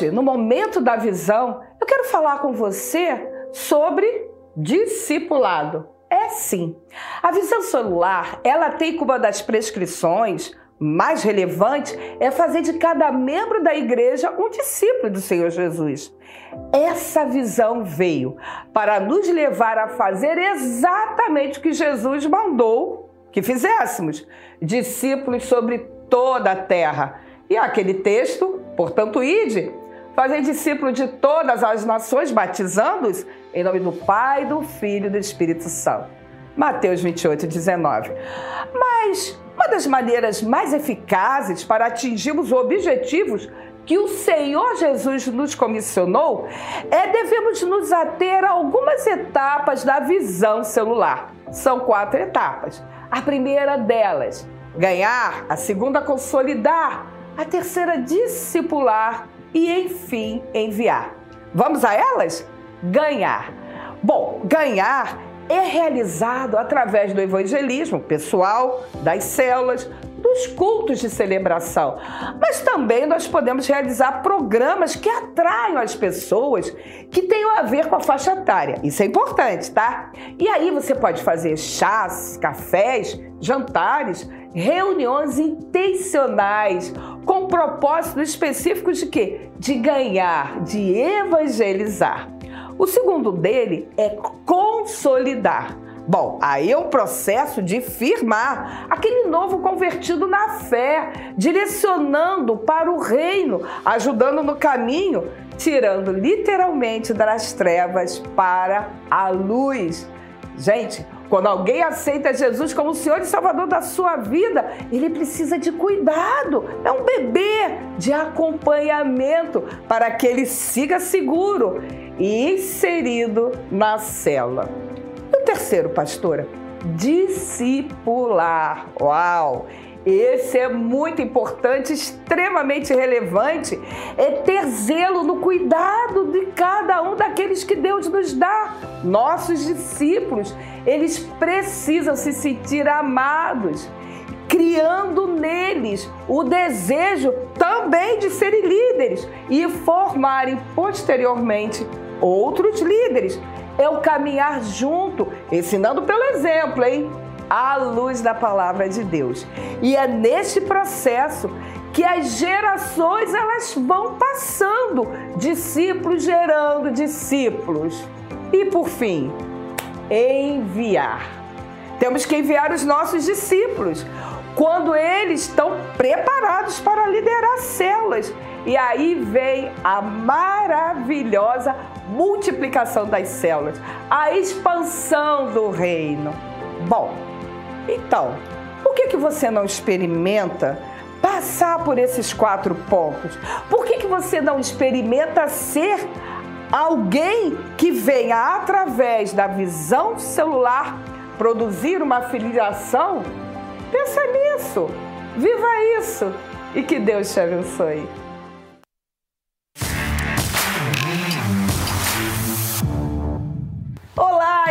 Hoje, no momento da visão, eu quero falar com você sobre discipulado. É sim. A visão celular, ela tem como uma das prescrições mais relevantes é fazer de cada membro da igreja um discípulo do Senhor Jesus. Essa visão veio para nos levar a fazer exatamente o que Jesus mandou que fizéssemos, discípulos sobre toda a terra. E aquele texto, portanto, ide, fazer discípulo de todas as nações, batizando-os em nome do Pai, do Filho e do Espírito Santo. Mateus 28, 19. Mas uma das maneiras mais eficazes para atingirmos objetivos que o Senhor Jesus nos comissionou é devemos nos ater a algumas etapas da visão celular. São quatro etapas. A primeira delas, ganhar, a segunda, consolidar, a terceira, discipular e, enfim, enviar. Vamos a elas? Ganhar. Bom, ganhar é realizado através do evangelismo pessoal, das células, dos cultos de celebração. Mas também nós podemos realizar programas que atraiam as pessoas que tenham a ver com a faixa etária. Isso é importante, tá? E aí você pode fazer chás, cafés, jantares, reuniões intencionais com propósito específico de quê? De ganhar, de evangelizar. O segundo dele é consolidar. Bom, aí é o processo de firmar aquele novo convertido na fé, direcionando para o reino, ajudando no caminho, tirando literalmente das trevas para a luz. Gente, quando alguém aceita Jesus como o Senhor e Salvador da sua vida, ele precisa de cuidado. É um bebê de acompanhamento para que ele siga seguro e inserido na cela terceiro, pastora, discipular. Uau! Esse é muito importante, extremamente relevante, é ter zelo no cuidado de cada um daqueles que Deus nos dá. Nossos discípulos, eles precisam se sentir amados, criando neles o desejo também de serem líderes e formarem posteriormente outros líderes é o caminhar junto, ensinando pelo exemplo, hein? À luz da palavra de Deus. E é neste processo que as gerações elas vão passando, discípulos gerando discípulos. E por fim, enviar. Temos que enviar os nossos discípulos quando eles estão preparados para liderar células. E aí vem a maravilhosa multiplicação das células, a expansão do reino. Bom, então, por que, que você não experimenta passar por esses quatro pontos? Por que, que você não experimenta ser alguém que venha através da visão celular produzir uma filiação? Pensa nisso, viva isso e que Deus te abençoe.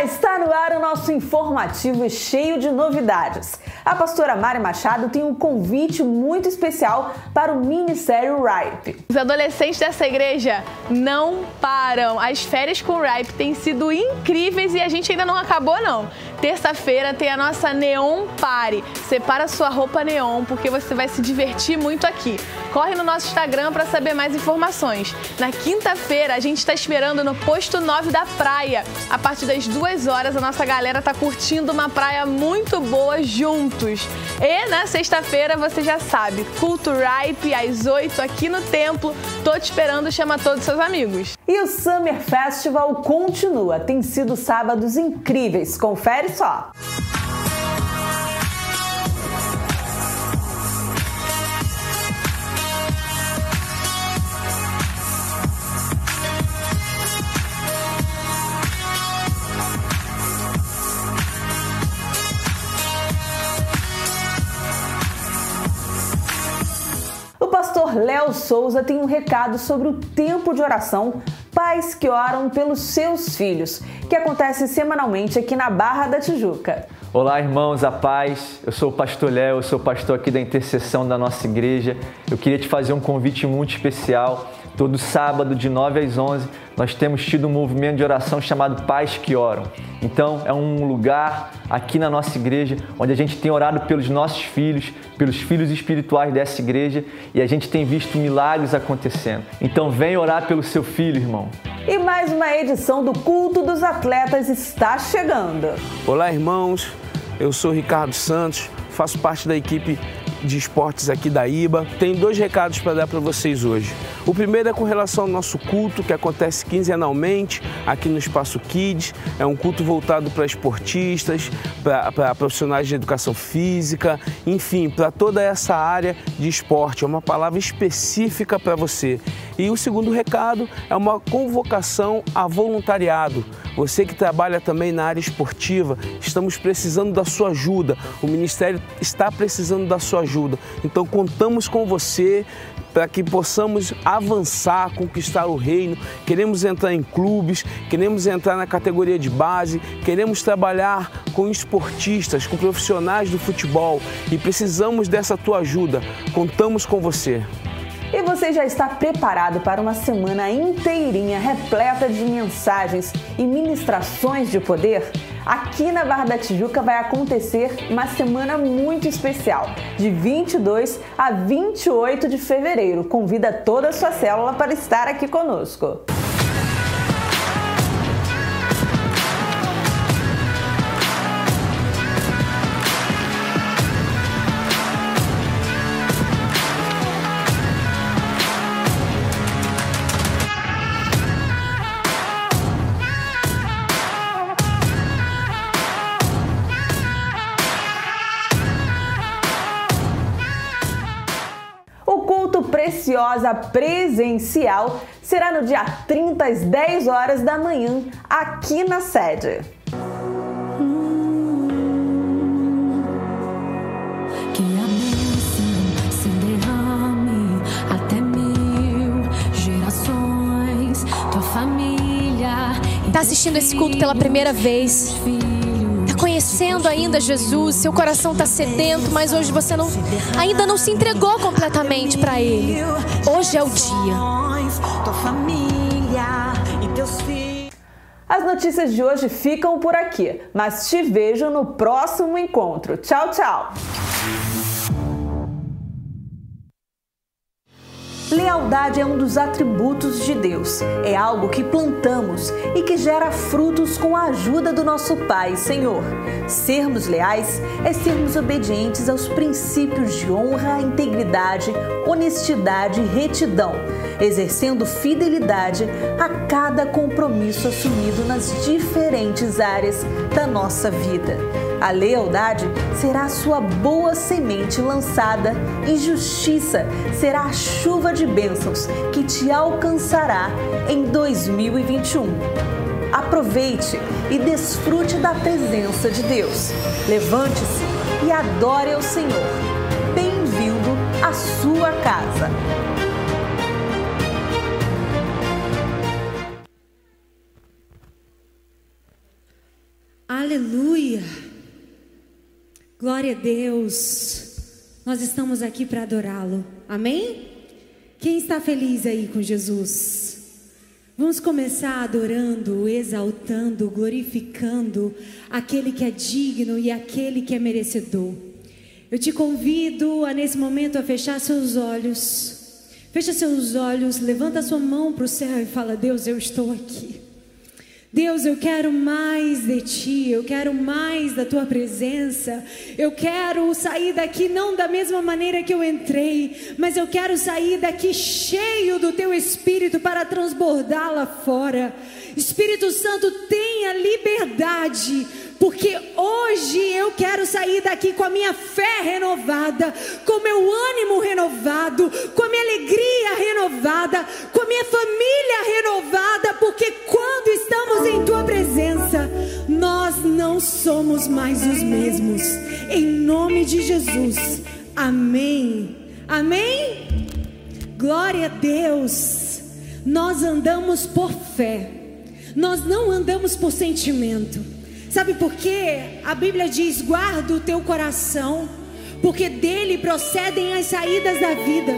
Está no ar o nosso informativo cheio de novidades. A pastora Mari Machado tem um convite muito especial para o Ministério RIPE. Os adolescentes dessa igreja não param. As férias com o RIPE têm sido incríveis e a gente ainda não acabou não. Terça-feira tem a nossa Neon Party. Separa sua roupa neon porque você vai se divertir muito aqui. Corre no nosso Instagram para saber mais informações. Na quinta-feira a gente está esperando no posto 9 da praia. A partir das duas horas a nossa galera tá curtindo uma praia muito boa juntos. E na sexta-feira você já sabe, culto ripe às 8 aqui no templo. Tô te esperando, chama todos os seus amigos. E o Summer Festival continua. Tem sido sábados incríveis. Confere só. Pastor Léo Souza tem um recado sobre o tempo de oração Pais que Oram pelos Seus Filhos, que acontece semanalmente aqui na Barra da Tijuca. Olá, irmãos, a paz. Eu sou o pastor Léo, eu sou pastor aqui da intercessão da nossa igreja. Eu queria te fazer um convite muito especial Todo sábado, de 9 às 11, nós temos tido um movimento de oração chamado Pais que Oram. Então, é um lugar aqui na nossa igreja onde a gente tem orado pelos nossos filhos, pelos filhos espirituais dessa igreja e a gente tem visto milagres acontecendo. Então, vem orar pelo seu filho, irmão. E mais uma edição do Culto dos Atletas está chegando. Olá, irmãos. Eu sou Ricardo Santos, faço parte da equipe de esportes aqui da IBA. Tem dois recados para dar para vocês hoje. O primeiro é com relação ao nosso culto, que acontece quinzenalmente aqui no Espaço Kids. É um culto voltado para esportistas, para profissionais de educação física, enfim, para toda essa área de esporte. É uma palavra específica para você. E o segundo recado é uma convocação a voluntariado. Você que trabalha também na área esportiva, estamos precisando da sua ajuda. O Ministério está precisando da sua ajuda. Então contamos com você para que possamos avançar, conquistar o reino. Queremos entrar em clubes, queremos entrar na categoria de base, queremos trabalhar com esportistas, com profissionais do futebol e precisamos dessa tua ajuda. Contamos com você. E você já está preparado para uma semana inteirinha repleta de mensagens e ministrações de poder? Aqui na Barra da Tijuca vai acontecer uma semana muito especial, de 22 a 28 de fevereiro. Convida toda a sua célula para estar aqui conosco. Preciosa presencial. Será no dia 30 às 10 horas da manhã, aqui na sede. Está assistindo esse culto pela primeira vez conhecendo ainda Jesus, seu coração está sedento, mas hoje você não, ainda não se entregou completamente para Ele. Hoje é o dia. As notícias de hoje ficam por aqui, mas te vejo no próximo encontro. Tchau, tchau! Lealdade é um dos atributos de Deus. É algo que plantamos e que gera frutos com a ajuda do nosso Pai, Senhor. Sermos leais é sermos obedientes aos princípios de honra, integridade, honestidade e retidão, exercendo fidelidade a cada compromisso assumido nas diferentes áreas da nossa vida. A lealdade será sua boa semente lançada e justiça será a chuva de bênçãos que te alcançará em 2021. Aproveite e desfrute da presença de Deus. Levante-se e adore ao Senhor. Bem-vindo à sua casa. Aleluia! Glória a Deus. Nós estamos aqui para adorá-lo. Amém? Quem está feliz aí com Jesus? Vamos começar adorando, exaltando, glorificando aquele que é digno e aquele que é merecedor. Eu te convido a nesse momento a fechar seus olhos. Fecha seus olhos, levanta sua mão para o céu e fala: Deus, eu estou aqui. Deus, eu quero mais de ti, eu quero mais da tua presença. Eu quero sair daqui não da mesma maneira que eu entrei, mas eu quero sair daqui cheio do teu espírito para transbordar lá fora. Espírito Santo, tenha liberdade porque hoje eu quero sair daqui com a minha fé renovada, com meu ânimo renovado, com a minha alegria renovada, com a minha família renovada, porque quando estamos em tua presença, nós não somos mais os mesmos. Em nome de Jesus. Amém. Amém. Glória a Deus. Nós andamos por fé. Nós não andamos por sentimento. Sabe por quê? A Bíblia diz: guarda o teu coração, porque dele procedem as saídas da vida.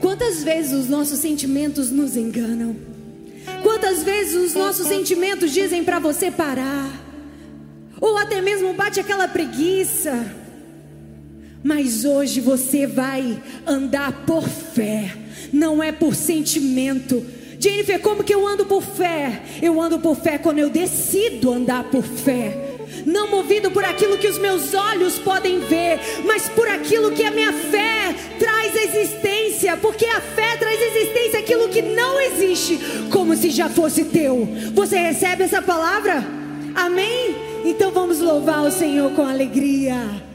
Quantas vezes os nossos sentimentos nos enganam? Quantas vezes os nossos sentimentos dizem para você parar? Ou até mesmo bate aquela preguiça? Mas hoje você vai andar por fé, não é por sentimento. Jennifer, como que eu ando por fé? Eu ando por fé quando eu decido andar por fé não movido por aquilo que os meus olhos podem ver, mas por aquilo que a minha fé traz existência, porque a fé traz existência aquilo que não existe, como se já fosse teu. Você recebe essa palavra? Amém? Então vamos louvar o Senhor com alegria.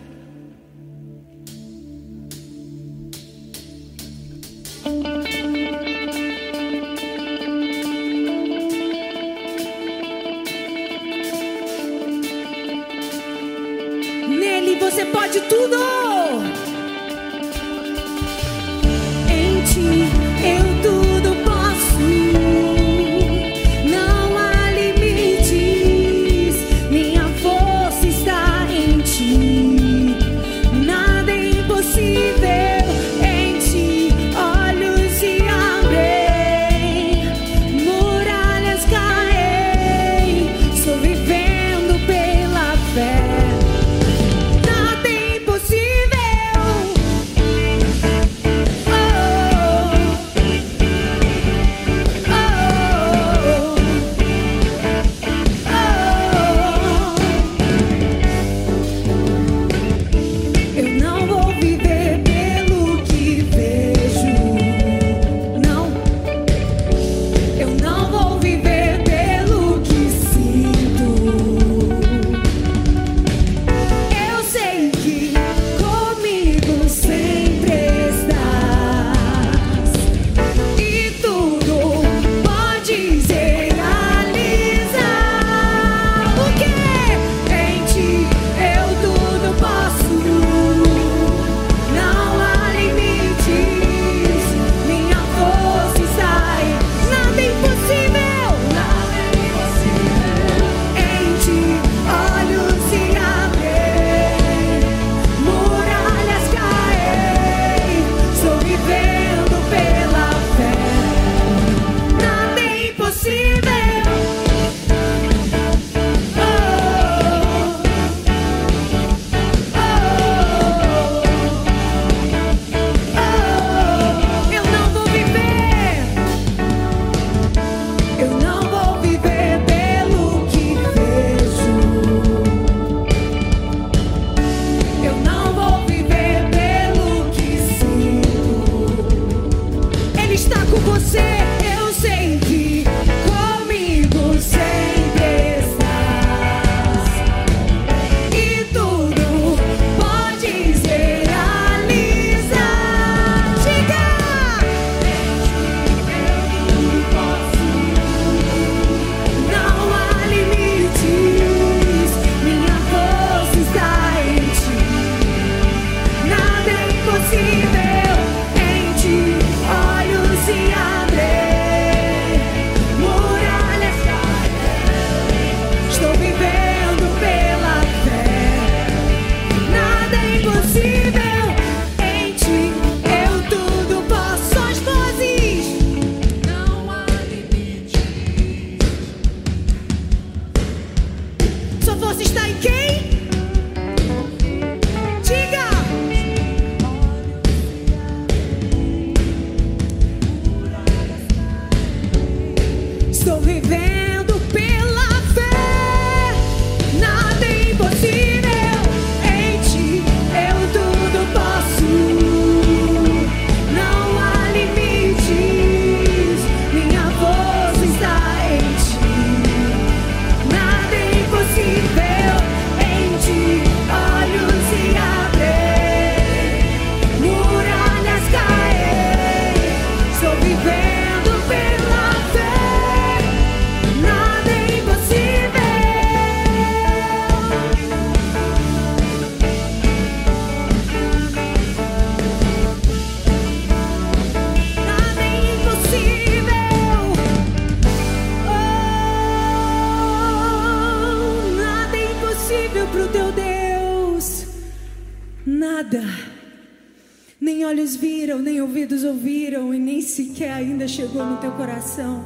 coração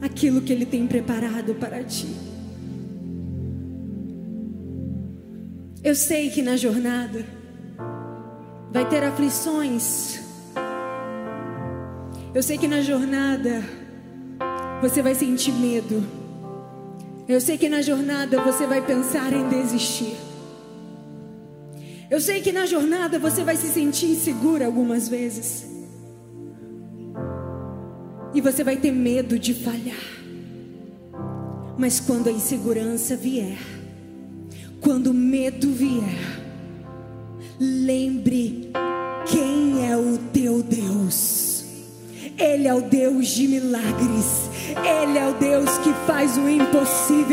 aquilo que Ele tem preparado para ti. Eu sei que na jornada vai ter aflições. Eu sei que na jornada você vai sentir medo. Eu sei que na jornada você vai pensar em desistir. Eu sei que na jornada você vai se sentir insegura algumas vezes e você vai ter medo de falhar. Mas quando a insegurança vier, quando o medo vier, lembre quem é o teu Deus. Ele é o Deus de milagres. Ele é o Deus que faz o impossível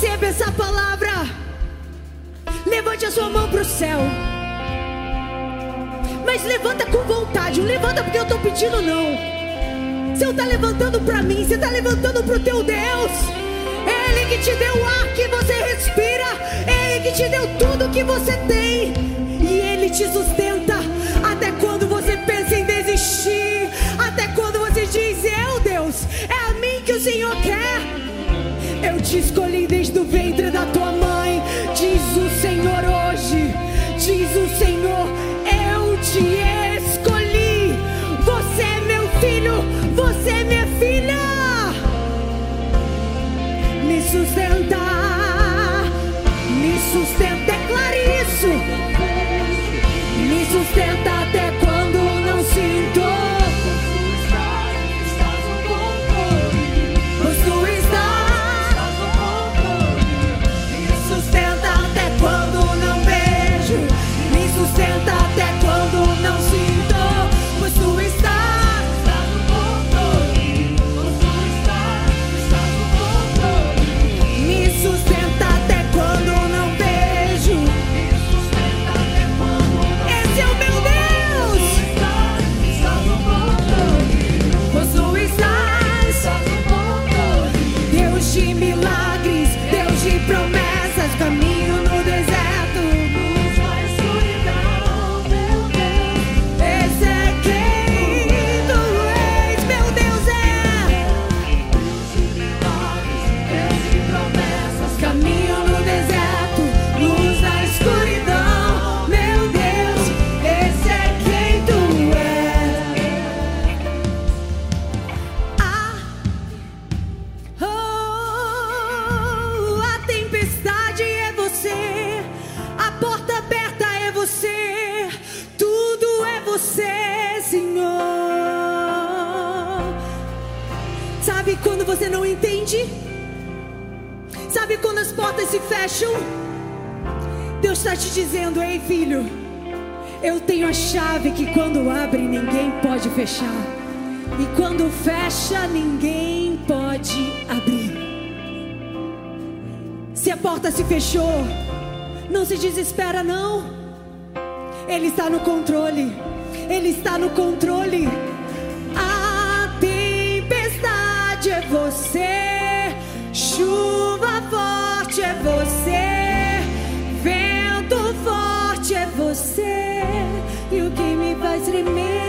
Receba essa palavra. Levante a sua mão para o céu. Mas levanta com vontade. Não levanta porque eu estou pedindo, não. Você está levantando para mim. Você está levantando para o teu Deus. É Ele que te deu o ar que você respira. É Ele que te deu tudo que você tem. E Ele te sustenta até quando você pensa em desistir. Até quando você diz: Eu, Deus, é a mim que o Senhor quer. Eu te escolhi desde o ventre da tua mãe, diz o Senhor hoje, diz o Senhor, eu te escolhi. Você é meu filho, você é minha filha. Me sustenta, me sustenta, declare isso. Me sustenta portas se fecham? Deus está te dizendo, ei filho, eu tenho a chave que quando abre ninguém pode fechar. E quando fecha, ninguém pode abrir. Se a porta se fechou, não se desespera, não. Ele está no controle. Ele está no controle. A tempestade é você, me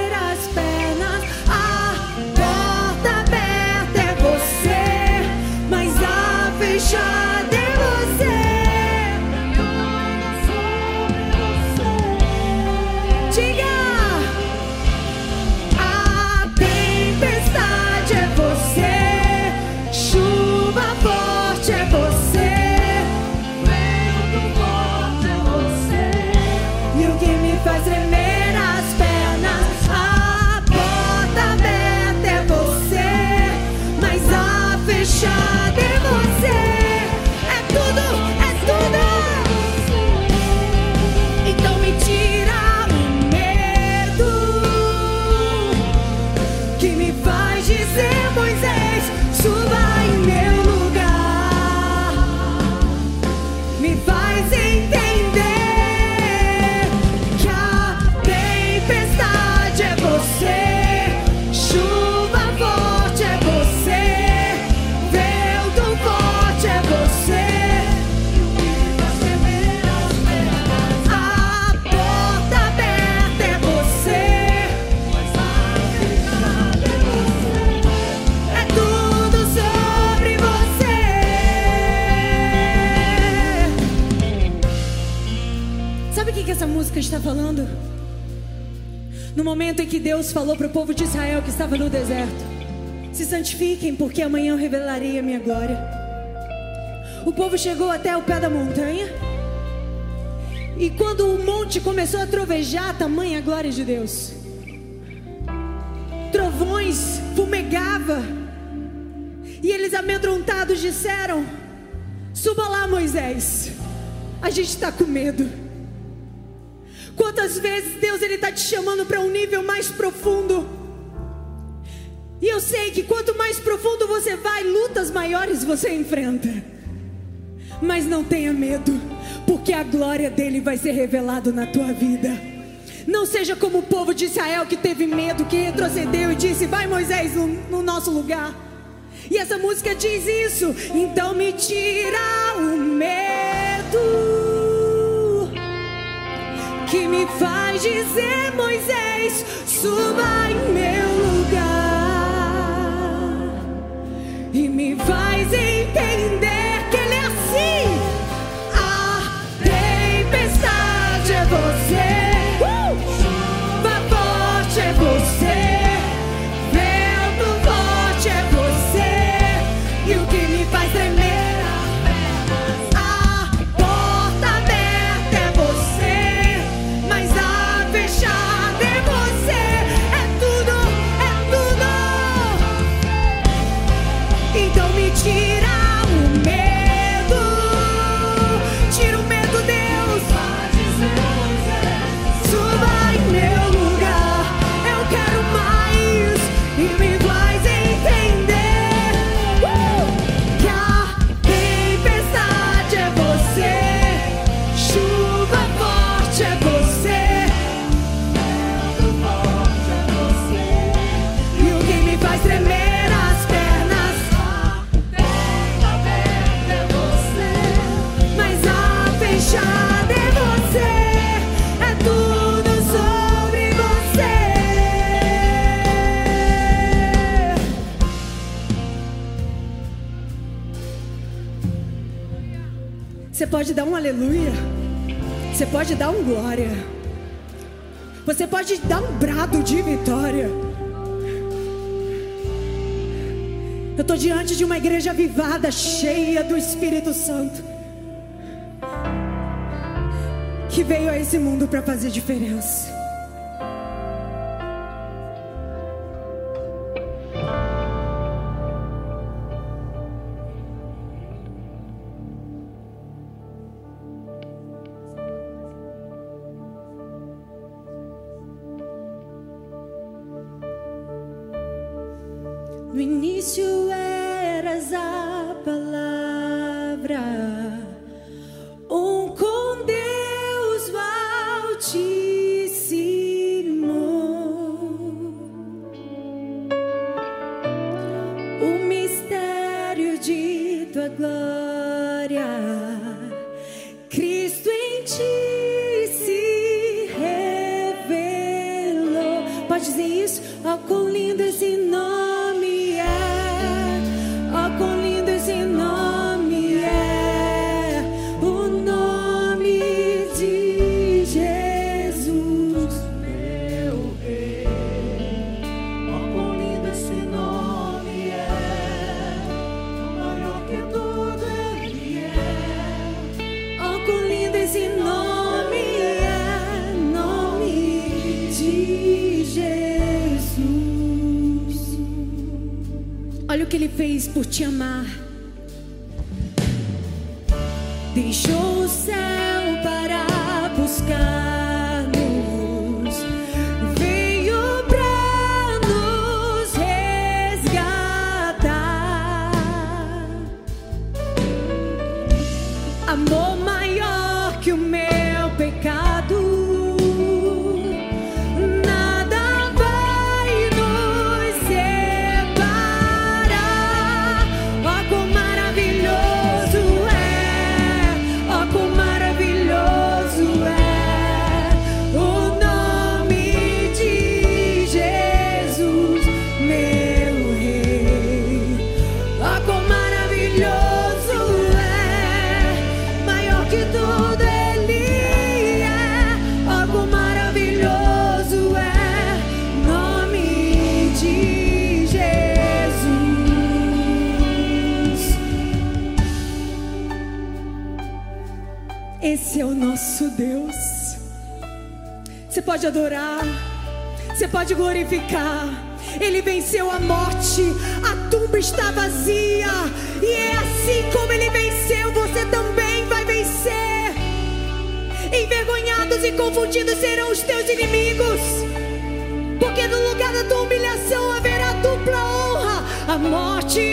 Deus falou para o povo de Israel que estava no deserto: Se santifiquem, porque amanhã eu revelarei a minha glória. O povo chegou até o pé da montanha. E quando o monte começou a trovejar, tamanha a glória de Deus. Trovões fumegava. E eles amedrontados disseram: Suba lá, Moisés. A gente está com medo. Quantas vezes Deus ele está te chamando para um nível mais profundo? E eu sei que quanto mais profundo você vai, lutas maiores você enfrenta. Mas não tenha medo, porque a glória dele vai ser revelada na tua vida. Não seja como o povo de Israel que teve medo, que retrocedeu e disse: Vai, Moisés, no, no nosso lugar. E essa música diz isso. Então me tira o medo que me faz dizer, Moisés, suba em meu lugar e me faz entender pode dar um aleluia. Você pode dar um glória. Você pode dar um brado de vitória. Eu estou diante de uma igreja avivada, cheia do Espírito Santo. Que veio a esse mundo para fazer diferença. Palavra, por te amar. Ele venceu a morte, a tumba está vazia. E é assim como ele venceu, você também vai vencer. Envergonhados e confundidos serão os teus inimigos, porque no lugar da tua humilhação haverá dupla honra. A morte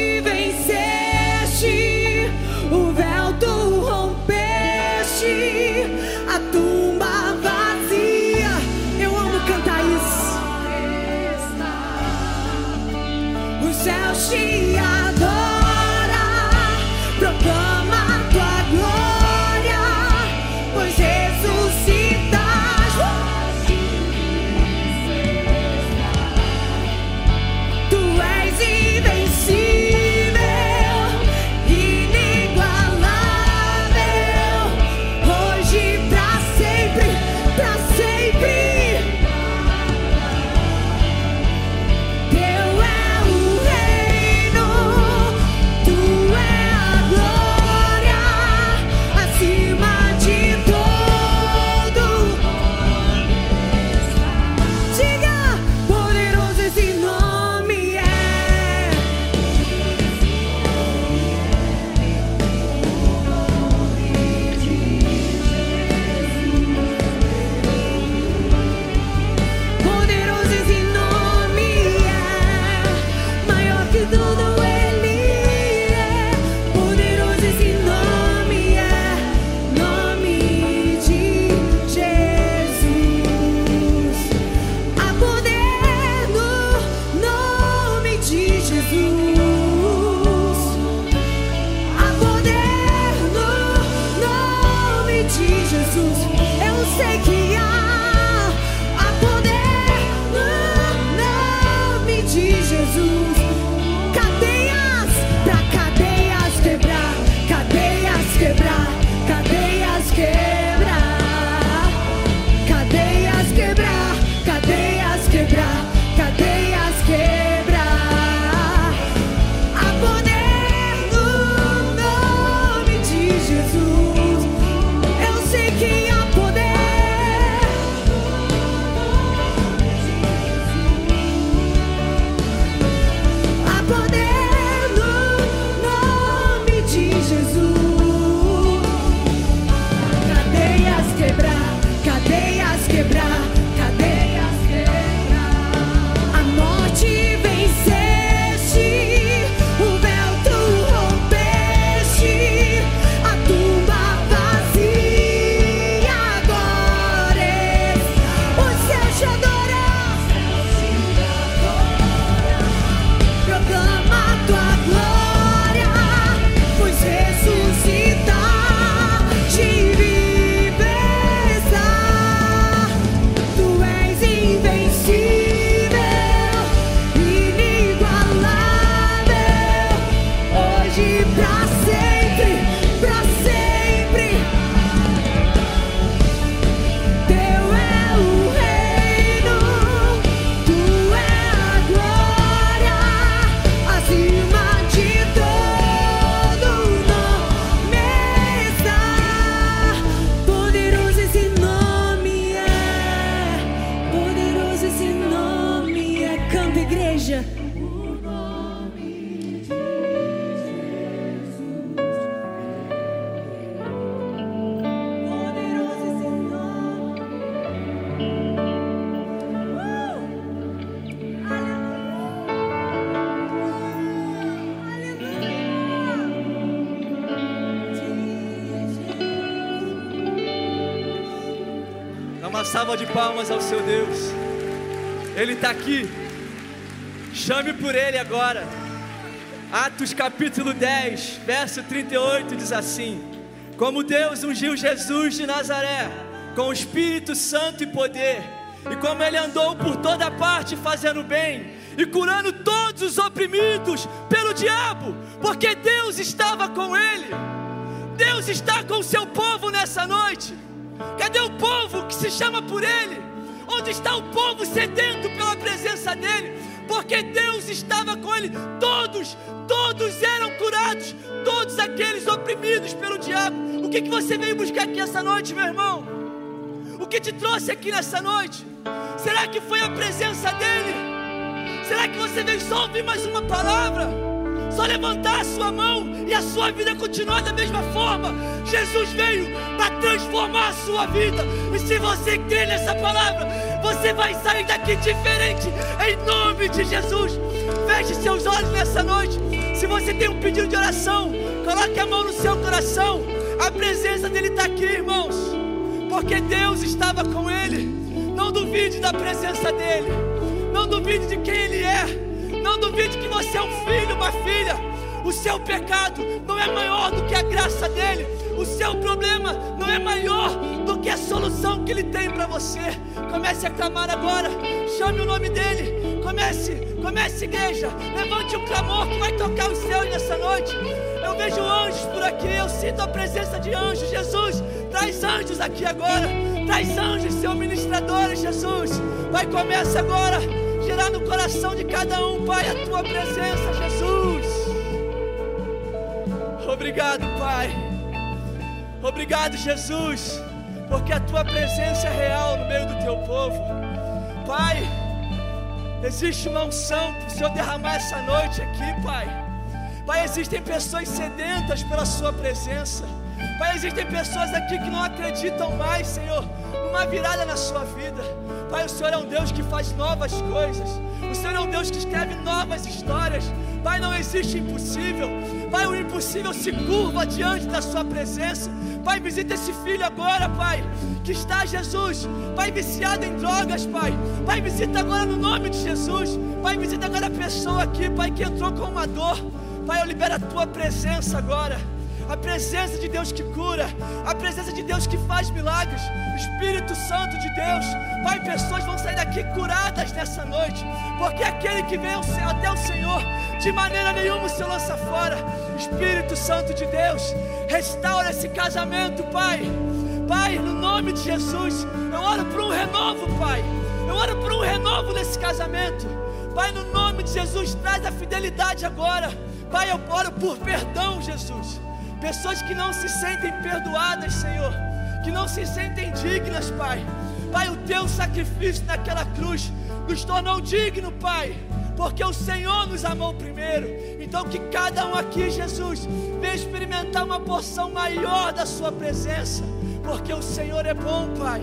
verso 38 diz assim: Como Deus ungiu Jesus de Nazaré com o Espírito Santo e poder, e como ele andou por toda parte fazendo bem e curando todos os oprimidos pelo diabo, porque Deus estava com ele. Deus está com o seu povo nessa noite. Cadê o povo que se chama por ele? Onde está o povo sedento pela presença dele? Porque Deus estava com ele todos que, que você veio buscar aqui essa noite, meu irmão? O que te trouxe aqui nessa noite? Será que foi a presença dEle? Será que você veio só ouvir mais uma palavra? Só levantar a sua mão e a sua vida continuar da mesma forma? Jesus veio para transformar a sua vida. E se você crê nessa palavra, você vai sair daqui diferente, em nome de Jesus. Feche seus olhos nessa noite. Se você tem um pedido de oração, coloque a mão no seu coração. A presença dele está aqui, irmãos, porque Deus estava com ele. Não duvide da presença dele, não duvide de quem ele é, não duvide que você é um filho, uma filha. O seu pecado não é maior do que a graça dele. O seu problema não é maior do que a solução que ele tem para você. Comece a clamar agora. Chame o nome dele. Comece, comece, igreja. Levante um clamor que vai tocar os céus nessa noite. Eu vejo anjos por aqui. Eu sinto a presença de anjos. Jesus, traz anjos aqui agora. Traz anjos, seu ministrador, Jesus. Vai, começa agora. Gerar no coração de cada um, Pai, a tua presença, Jesus. Obrigado, Pai. Obrigado, Jesus, porque a tua presença é real no meio do teu povo. Pai, existe uma unção para o Senhor derramar essa noite aqui, Pai. Pai, existem pessoas sedentas pela Sua presença. Pai, existem pessoas aqui que não acreditam mais, Senhor, numa virada na sua vida. Pai, o Senhor é um Deus que faz novas coisas. O Senhor é um Deus que escreve novas histórias. Pai, não existe impossível. Pai, o impossível se curva diante da Sua presença. Pai, visita esse filho agora, Pai, que está, Jesus, Pai, viciado em drogas, Pai. Pai, visita agora no nome de Jesus. Pai, visita agora a pessoa aqui, Pai, que entrou com uma dor. Pai, eu libero a Tua presença agora a presença de Deus que cura, a presença de Deus que faz milagres, Espírito Santo de Deus. Pai, pessoas vão sair daqui curadas nessa noite, porque aquele que vem até o Senhor, de maneira nenhuma se lança fora. Espírito Santo de Deus, restaura esse casamento, Pai. Pai, no nome de Jesus, eu oro por um renovo, Pai. Eu oro por um renovo nesse casamento. Pai, no nome de Jesus, traz a fidelidade agora. Pai, eu oro por perdão, Jesus. Pessoas que não se sentem perdoadas, Senhor, que não se sentem dignas, Pai. Pai, o teu sacrifício naquela cruz nos tornou digno, Pai, porque o Senhor nos amou primeiro. Então, que cada um aqui, Jesus, venha experimentar uma porção maior da Sua presença, porque o Senhor é bom, Pai,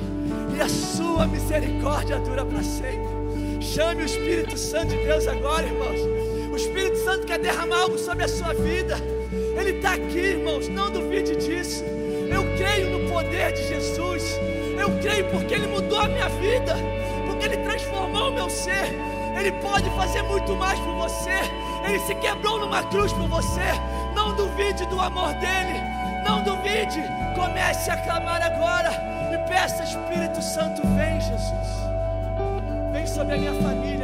e a Sua misericórdia dura para sempre. Chame o Espírito Santo de Deus agora, irmãos. O Espírito Santo quer derramar algo sobre a sua vida. Ele está aqui, irmãos, não duvide disso. Eu creio no poder de Jesus. Eu creio porque Ele mudou a minha vida, porque Ele transformou o meu ser. Ele pode fazer muito mais por você. Ele se quebrou numa cruz por você. Não duvide do amor dele. Não duvide. Comece a clamar agora e peça, Espírito Santo, vem, Jesus. Vem sobre a minha família.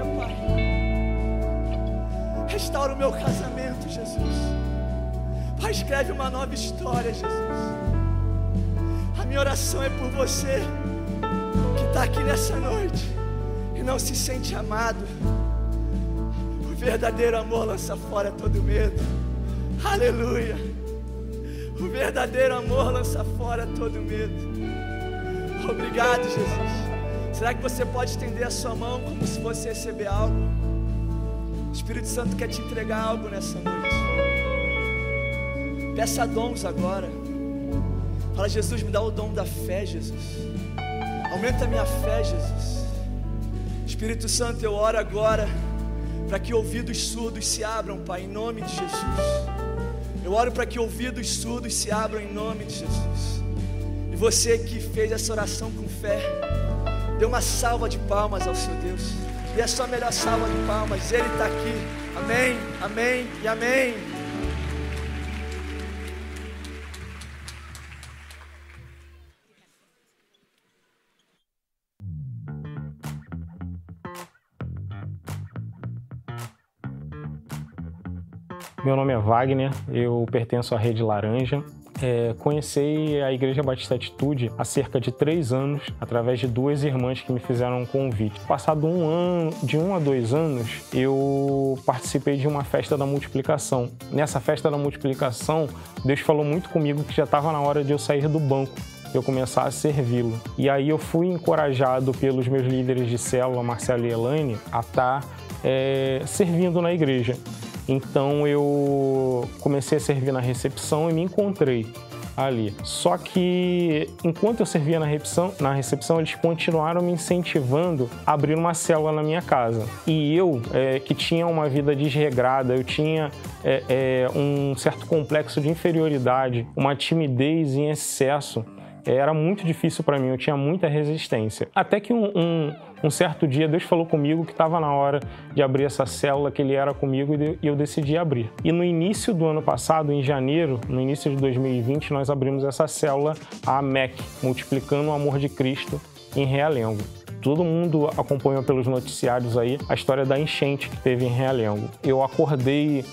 Restaura o meu casamento, Jesus. Pai, escreve uma nova história, Jesus. A minha oração é por você que está aqui nessa noite e não se sente amado. O verdadeiro amor lança fora todo medo. Aleluia. O verdadeiro amor lança fora todo medo. Obrigado, Jesus. Será que você pode estender a sua mão como se fosse receber algo? O Espírito Santo quer te entregar algo nessa noite. Peça dons agora. Fala, Jesus, me dá o dom da fé, Jesus. Aumenta a minha fé, Jesus. Espírito Santo, eu oro agora para que ouvidos surdos se abram, Pai, em nome de Jesus. Eu oro para que ouvidos surdos se abram em nome de Jesus. E você que fez essa oração com fé, dê uma salva de palmas ao seu Deus. Dê a sua melhor salva de palmas. Ele está aqui. Amém, amém e amém. Meu nome é Wagner, eu pertenço à Rede Laranja. É, conheci a Igreja Batista Atitude há cerca de três anos, através de duas irmãs que me fizeram um convite. Passado um ano, de um a dois anos, eu participei de uma festa da multiplicação. Nessa festa da multiplicação, Deus falou muito comigo que já estava na hora de eu sair do banco eu começar a servi-lo. E aí eu fui encorajado pelos meus líderes de célula, Marcelo e Elaine, a estar tá é, servindo na igreja. Então eu comecei a servir na recepção e me encontrei ali. Só que enquanto eu servia na recepção, na recepção eles continuaram me incentivando a abrir uma célula na minha casa. E eu, é, que tinha uma vida desregrada, eu tinha é, é, um certo complexo de inferioridade, uma timidez em excesso, era muito difícil para mim, eu tinha muita resistência. Até que um, um, um certo dia Deus falou comigo que estava na hora de abrir essa célula, que Ele era comigo e eu decidi abrir. E no início do ano passado, em janeiro, no início de 2020, nós abrimos essa célula, a MEC, Multiplicando o Amor de Cristo em Realengo. Todo mundo acompanhou pelos noticiários aí a história da enchente que teve em Realengo. Eu acordei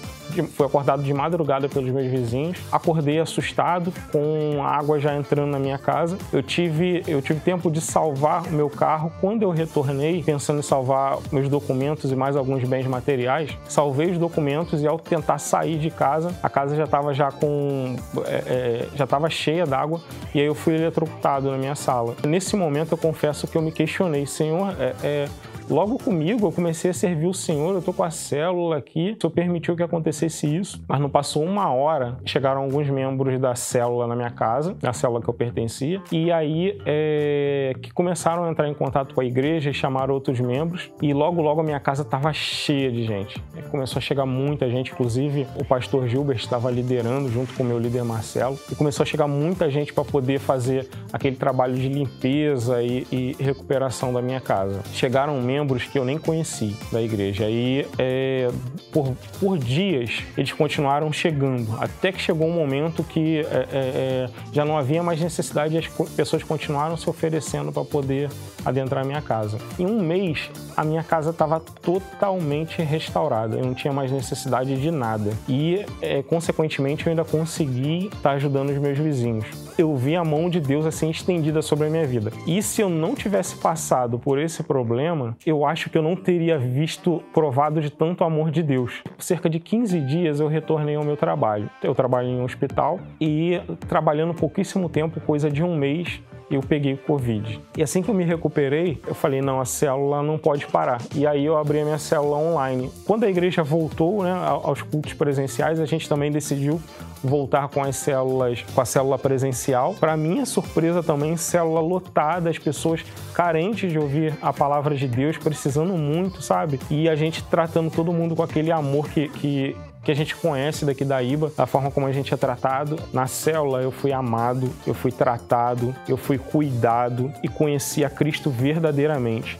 fui acordado de madrugada pelos meus vizinhos. Acordei assustado, com a água já entrando na minha casa. Eu tive, eu tive tempo de salvar o meu carro. Quando eu retornei, pensando em salvar meus documentos e mais alguns bens materiais, salvei os documentos e ao tentar sair de casa, a casa já estava já com é, é, já estava cheia d'água e aí eu fui eletrocutado na minha sala. Nesse momento eu confesso que eu me questionei, Senhor, é, é Logo comigo, eu comecei a servir o Senhor, eu tô com a célula aqui. O Senhor permitiu que acontecesse isso, mas não passou uma hora, chegaram alguns membros da célula na minha casa, na célula que eu pertencia, e aí é, que começaram a entrar em contato com a igreja e chamaram outros membros, e logo, logo a minha casa estava cheia de gente. Começou a chegar muita gente, inclusive o pastor Gilbert estava liderando junto com o meu líder Marcelo, e começou a chegar muita gente para poder fazer aquele trabalho de limpeza e, e recuperação da minha casa. Chegaram membros membros que eu nem conheci da igreja. E é, por, por dias eles continuaram chegando, até que chegou um momento que é, é, é já não havia mais necessidade e as pessoas continuaram se oferecendo para poder adentrar a minha casa. Em um mês, a minha casa estava totalmente restaurada, eu não tinha mais necessidade de nada. E, é, consequentemente, eu ainda consegui estar tá ajudando os meus vizinhos. Eu vi a mão de Deus assim estendida sobre a minha vida. E se eu não tivesse passado por esse problema, eu acho que eu não teria visto provado de tanto amor de Deus. Cerca de 15 dias eu retornei ao meu trabalho. Eu trabalho em um hospital e trabalhando pouquíssimo tempo, coisa de um mês, eu peguei o Covid. E assim que eu me recuperei, eu falei, não, a célula não pode parar. E aí eu abri a minha célula online. Quando a igreja voltou né, aos cultos presenciais, a gente também decidiu voltar com as células, com a célula presencial. Para minha surpresa também, célula lotada, as pessoas carentes de ouvir a palavra de Deus, precisando muito, sabe? E a gente tratando todo mundo com aquele amor que, que que a gente conhece daqui da IBA, da forma como a gente é tratado. Na célula eu fui amado, eu fui tratado, eu fui cuidado e conheci a Cristo verdadeiramente.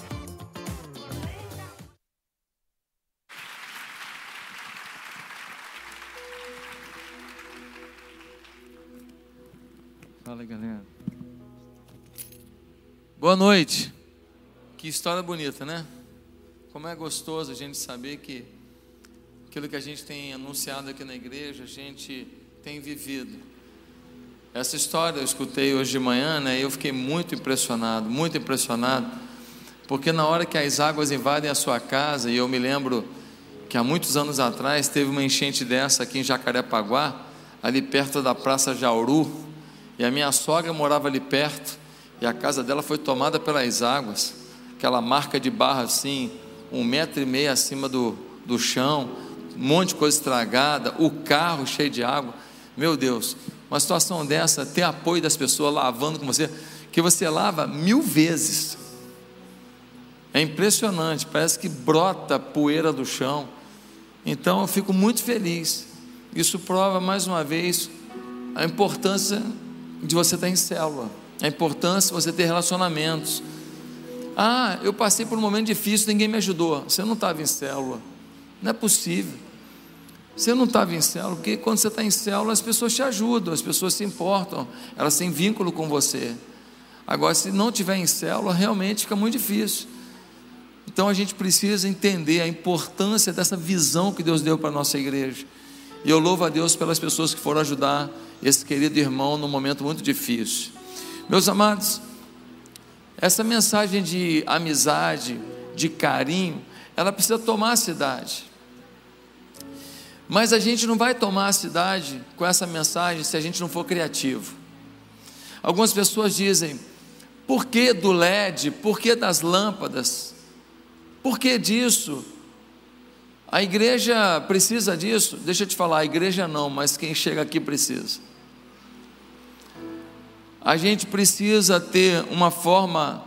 Fala, galera. Boa noite. Que história bonita, né? Como é gostoso a gente saber que aquilo que a gente tem anunciado aqui na igreja, a gente tem vivido. Essa história eu escutei hoje de manhã, né? E eu fiquei muito impressionado, muito impressionado, porque na hora que as águas invadem a sua casa, e eu me lembro que há muitos anos atrás teve uma enchente dessa aqui em Jacarepaguá, ali perto da Praça Jauru, e a minha sogra morava ali perto, e a casa dela foi tomada pelas águas, aquela marca de barra assim, um metro e meio acima do, do chão, um monte de coisa estragada, o carro cheio de água. Meu Deus, uma situação dessa, ter apoio das pessoas lavando com você, que você lava mil vezes. É impressionante, parece que brota poeira do chão. Então eu fico muito feliz. Isso prova mais uma vez a importância de você estar em célula, a importância de você ter relacionamentos. Ah, eu passei por um momento difícil, ninguém me ajudou. Você não estava em célula. Não é possível. Você não estava em célula, porque quando você está em célula, as pessoas te ajudam, as pessoas se importam, elas têm vínculo com você. Agora, se não tiver em célula, realmente fica muito difícil. Então a gente precisa entender a importância dessa visão que Deus deu para a nossa igreja. E eu louvo a Deus pelas pessoas que foram ajudar esse querido irmão num momento muito difícil. Meus amados, essa mensagem de amizade, de carinho, ela precisa tomar a cidade. Mas a gente não vai tomar a cidade com essa mensagem se a gente não for criativo. Algumas pessoas dizem: por que do LED? Por que das lâmpadas? Por que disso? A igreja precisa disso? Deixa eu te falar, a igreja não, mas quem chega aqui precisa. A gente precisa ter uma forma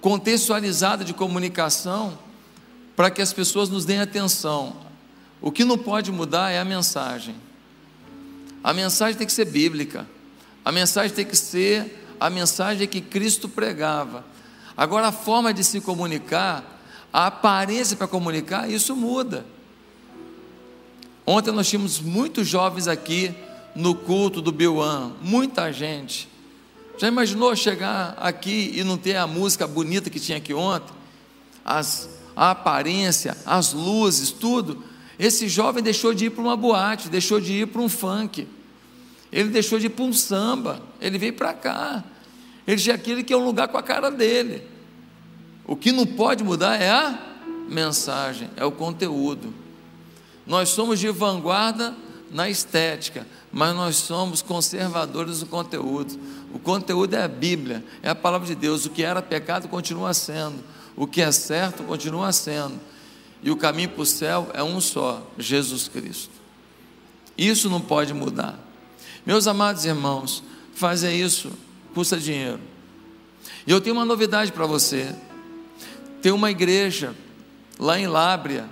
contextualizada de comunicação para que as pessoas nos deem atenção. O que não pode mudar é a mensagem. A mensagem tem que ser bíblica. A mensagem tem que ser a mensagem que Cristo pregava. Agora, a forma de se comunicar, a aparência para comunicar, isso muda. Ontem nós tínhamos muitos jovens aqui no culto do Biuan, muita gente. Já imaginou chegar aqui e não ter a música bonita que tinha aqui ontem? As, a aparência, as luzes, tudo. Esse jovem deixou de ir para uma boate, deixou de ir para um funk, ele deixou de ir para um samba, ele veio para cá. Ele já aquele que é um lugar com a cara dele. O que não pode mudar é a mensagem, é o conteúdo. Nós somos de vanguarda na estética, mas nós somos conservadores no conteúdo. O conteúdo é a Bíblia, é a palavra de Deus. O que era pecado continua sendo, o que é certo continua sendo. E o caminho para o céu é um só: Jesus Cristo. Isso não pode mudar. Meus amados irmãos, fazer isso custa dinheiro. E eu tenho uma novidade para você. Tem uma igreja lá em Lábria,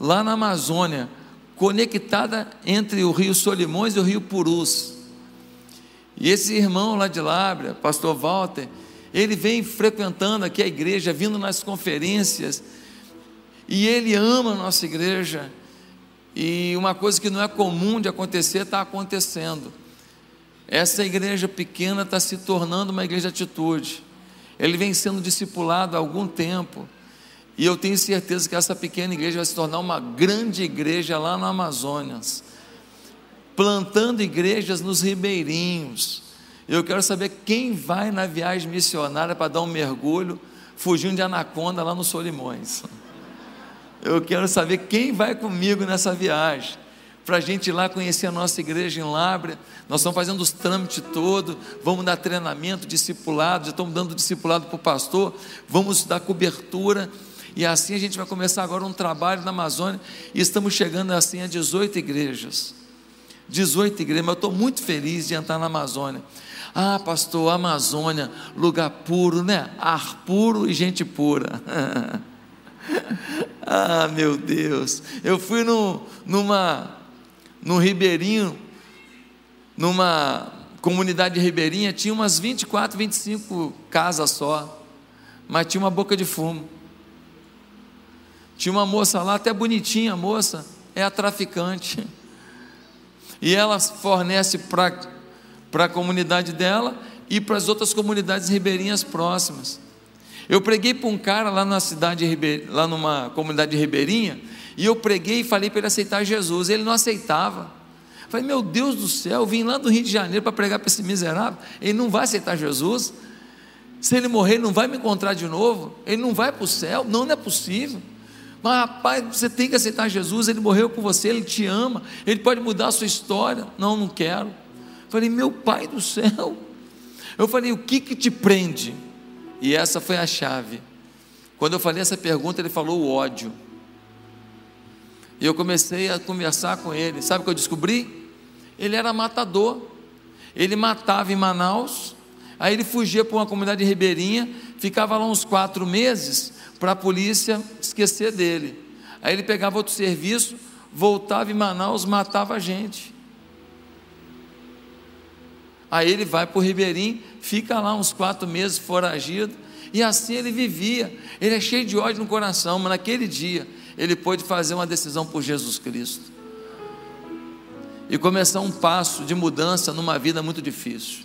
lá na Amazônia, conectada entre o rio Solimões e o rio Purus. E esse irmão lá de Lábria, pastor Walter, ele vem frequentando aqui a igreja, vindo nas conferências, e ele ama a nossa igreja. E uma coisa que não é comum de acontecer está acontecendo. Essa igreja pequena está se tornando uma igreja de atitude. Ele vem sendo discipulado há algum tempo. E eu tenho certeza que essa pequena igreja vai se tornar uma grande igreja lá no Amazonas, plantando igrejas nos ribeirinhos. Eu quero saber quem vai na viagem missionária para dar um mergulho, fugindo de anaconda lá no Solimões. Eu quero saber quem vai comigo nessa viagem para a gente ir lá conhecer a nossa igreja em Lábrea. Nós estamos fazendo os trâmites todos, vamos dar treinamento, discipulado, já estamos dando discipulado para o pastor, vamos dar cobertura. E assim a gente vai começar agora um trabalho na Amazônia e estamos chegando assim a 18 igrejas. 18 igrejas, mas eu estou muito feliz de entrar na Amazônia. Ah, pastor, Amazônia, lugar puro, né? Ar puro e gente pura. ah, meu Deus. Eu fui no, numa no Ribeirinho, numa comunidade ribeirinha, tinha umas 24, 25 casas só, mas tinha uma boca de fumo. Tinha uma moça lá, até bonitinha a moça, é a traficante. E ela fornece para a comunidade dela e para as outras comunidades ribeirinhas próximas. Eu preguei para um cara lá na cidade, lá numa comunidade ribeirinha, e eu preguei e falei para ele aceitar Jesus. Ele não aceitava. falei, meu Deus do céu, eu vim lá do Rio de Janeiro para pregar para esse miserável. Ele não vai aceitar Jesus. Se ele morrer, ele não vai me encontrar de novo. Ele não vai para o céu. Não, não é possível. Mas rapaz, você tem que aceitar Jesus. Ele morreu por você, ele te ama. Ele pode mudar a sua história. Não, não quero. falei, meu pai do céu. Eu falei, o que que te prende? E essa foi a chave. Quando eu falei essa pergunta, ele falou o ódio. E eu comecei a conversar com ele. Sabe o que eu descobri? Ele era matador. Ele matava em Manaus, aí ele fugia para uma comunidade ribeirinha, ficava lá uns quatro meses para a polícia esquecer dele. Aí ele pegava outro serviço, voltava em Manaus, matava a gente. Aí ele vai para o Ribeirinho, fica lá uns quatro meses foragido, e assim ele vivia. Ele é cheio de ódio no coração, mas naquele dia ele pôde fazer uma decisão por Jesus Cristo e começar um passo de mudança numa vida muito difícil.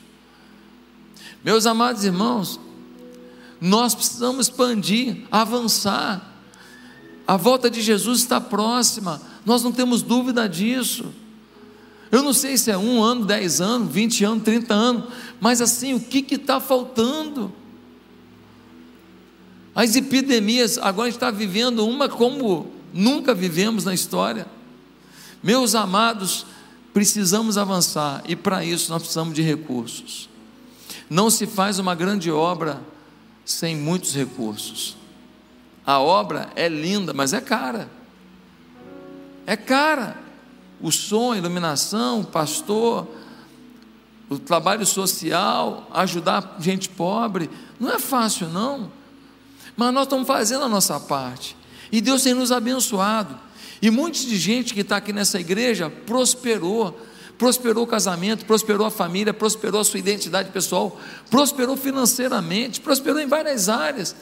Meus amados irmãos, nós precisamos expandir, avançar. A volta de Jesus está próxima, nós não temos dúvida disso. Eu não sei se é um ano, dez anos, vinte anos, trinta anos, mas assim, o que está faltando? As epidemias, agora está vivendo uma como nunca vivemos na história. Meus amados, precisamos avançar e para isso nós precisamos de recursos. Não se faz uma grande obra sem muitos recursos. A obra é linda, mas é cara. é cara. O som, a iluminação, o pastor, o trabalho social, ajudar gente pobre, não é fácil não. Mas nós estamos fazendo a nossa parte. E Deus tem nos abençoado. E muita de gente que está aqui nessa igreja prosperou. Prosperou o casamento, prosperou a família, prosperou a sua identidade pessoal, prosperou financeiramente, prosperou em várias áreas,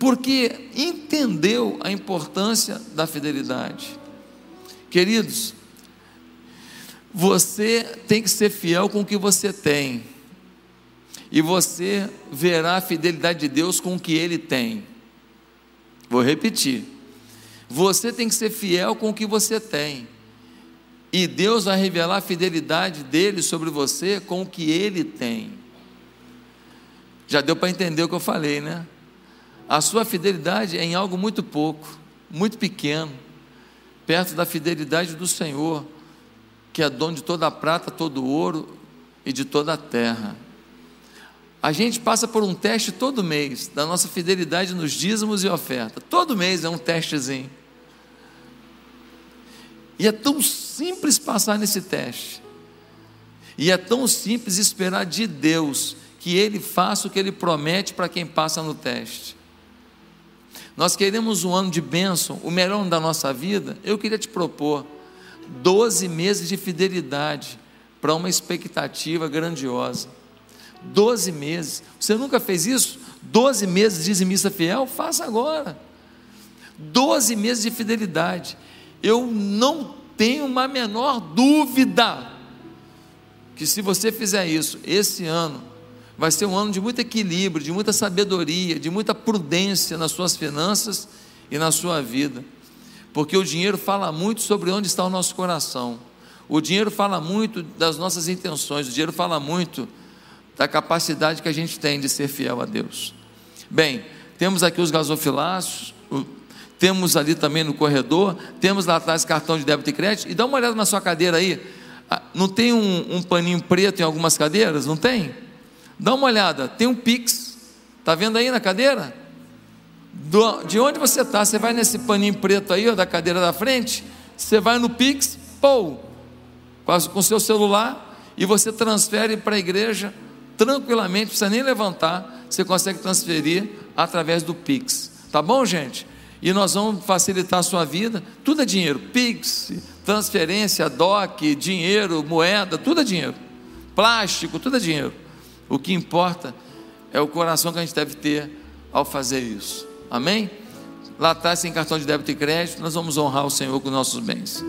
porque entendeu a importância da fidelidade. Queridos, você tem que ser fiel com o que você tem, e você verá a fidelidade de Deus com o que Ele tem. Vou repetir. Você tem que ser fiel com o que você tem. E Deus vai revelar a fidelidade dele sobre você com o que ele tem. Já deu para entender o que eu falei, né? A sua fidelidade é em algo muito pouco, muito pequeno, perto da fidelidade do Senhor, que é dono de toda a prata, todo o ouro e de toda a terra. A gente passa por um teste todo mês da nossa fidelidade nos dízimos e oferta. Todo mês é um testezinho. E é tão simples passar nesse teste. E é tão simples esperar de Deus que Ele faça o que Ele promete para quem passa no teste. Nós queremos um ano de bênção, o melhor ano da nossa vida. Eu queria te propor 12 meses de fidelidade para uma expectativa grandiosa. 12 meses. Você nunca fez isso? 12 meses de dizimista fiel? Faça agora. 12 meses de fidelidade. Eu não tenho uma menor dúvida que se você fizer isso, esse ano vai ser um ano de muito equilíbrio, de muita sabedoria, de muita prudência nas suas finanças e na sua vida. Porque o dinheiro fala muito sobre onde está o nosso coração. O dinheiro fala muito das nossas intenções, o dinheiro fala muito da capacidade que a gente tem de ser fiel a Deus. Bem, temos aqui os gasofilácios, temos ali também no corredor, temos lá atrás cartão de débito e crédito, e dá uma olhada na sua cadeira aí, ah, não tem um, um paninho preto em algumas cadeiras? Não tem? Dá uma olhada, tem um Pix, está vendo aí na cadeira? Do, de onde você está? Você vai nesse paninho preto aí, ó, da cadeira da frente, você vai no Pix, pô, com o seu celular, e você transfere para a igreja tranquilamente, não precisa nem levantar, você consegue transferir através do Pix. Tá bom, gente? E nós vamos facilitar a sua vida. Tudo é dinheiro: Pix, transferência, DOC, dinheiro, moeda, tudo é dinheiro. Plástico, tudo é dinheiro. O que importa é o coração que a gente deve ter ao fazer isso. Amém? Lá atrás, sem cartão de débito e crédito, nós vamos honrar o Senhor com nossos bens.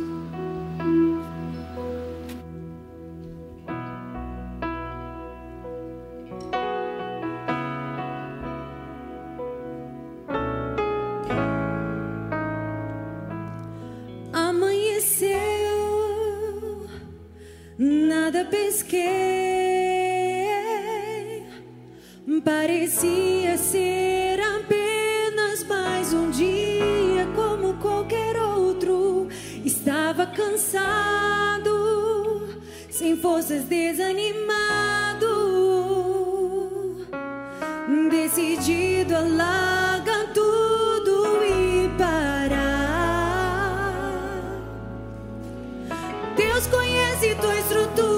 Parecia ser apenas mais um dia como qualquer outro. Estava cansado, sem forças, desanimado, decidido a largar tudo e parar. Deus conhece tua estrutura.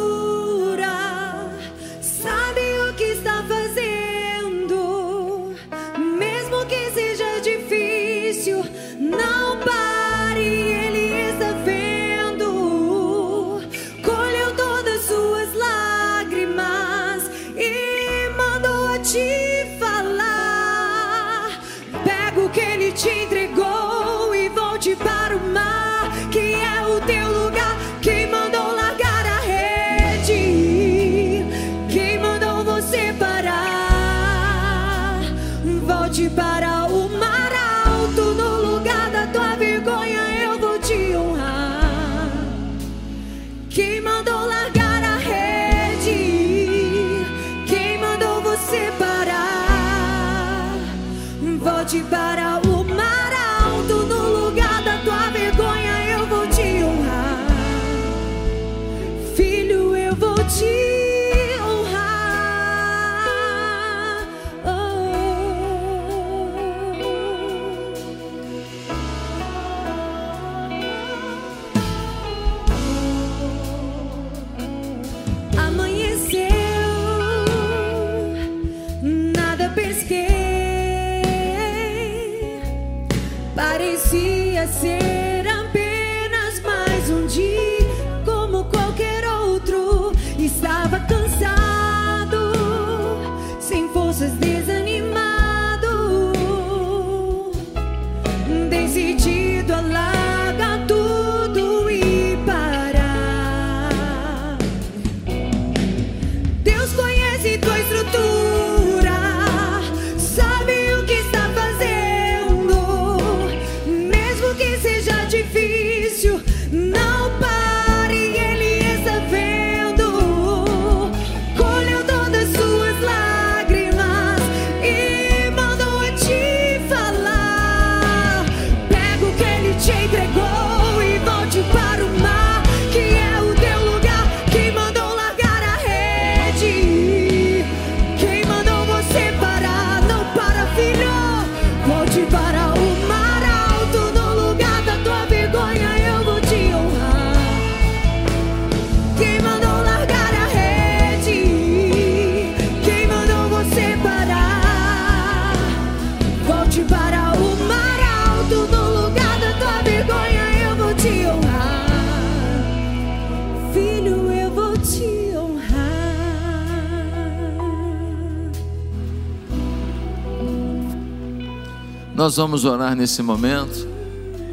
Nós vamos orar nesse momento,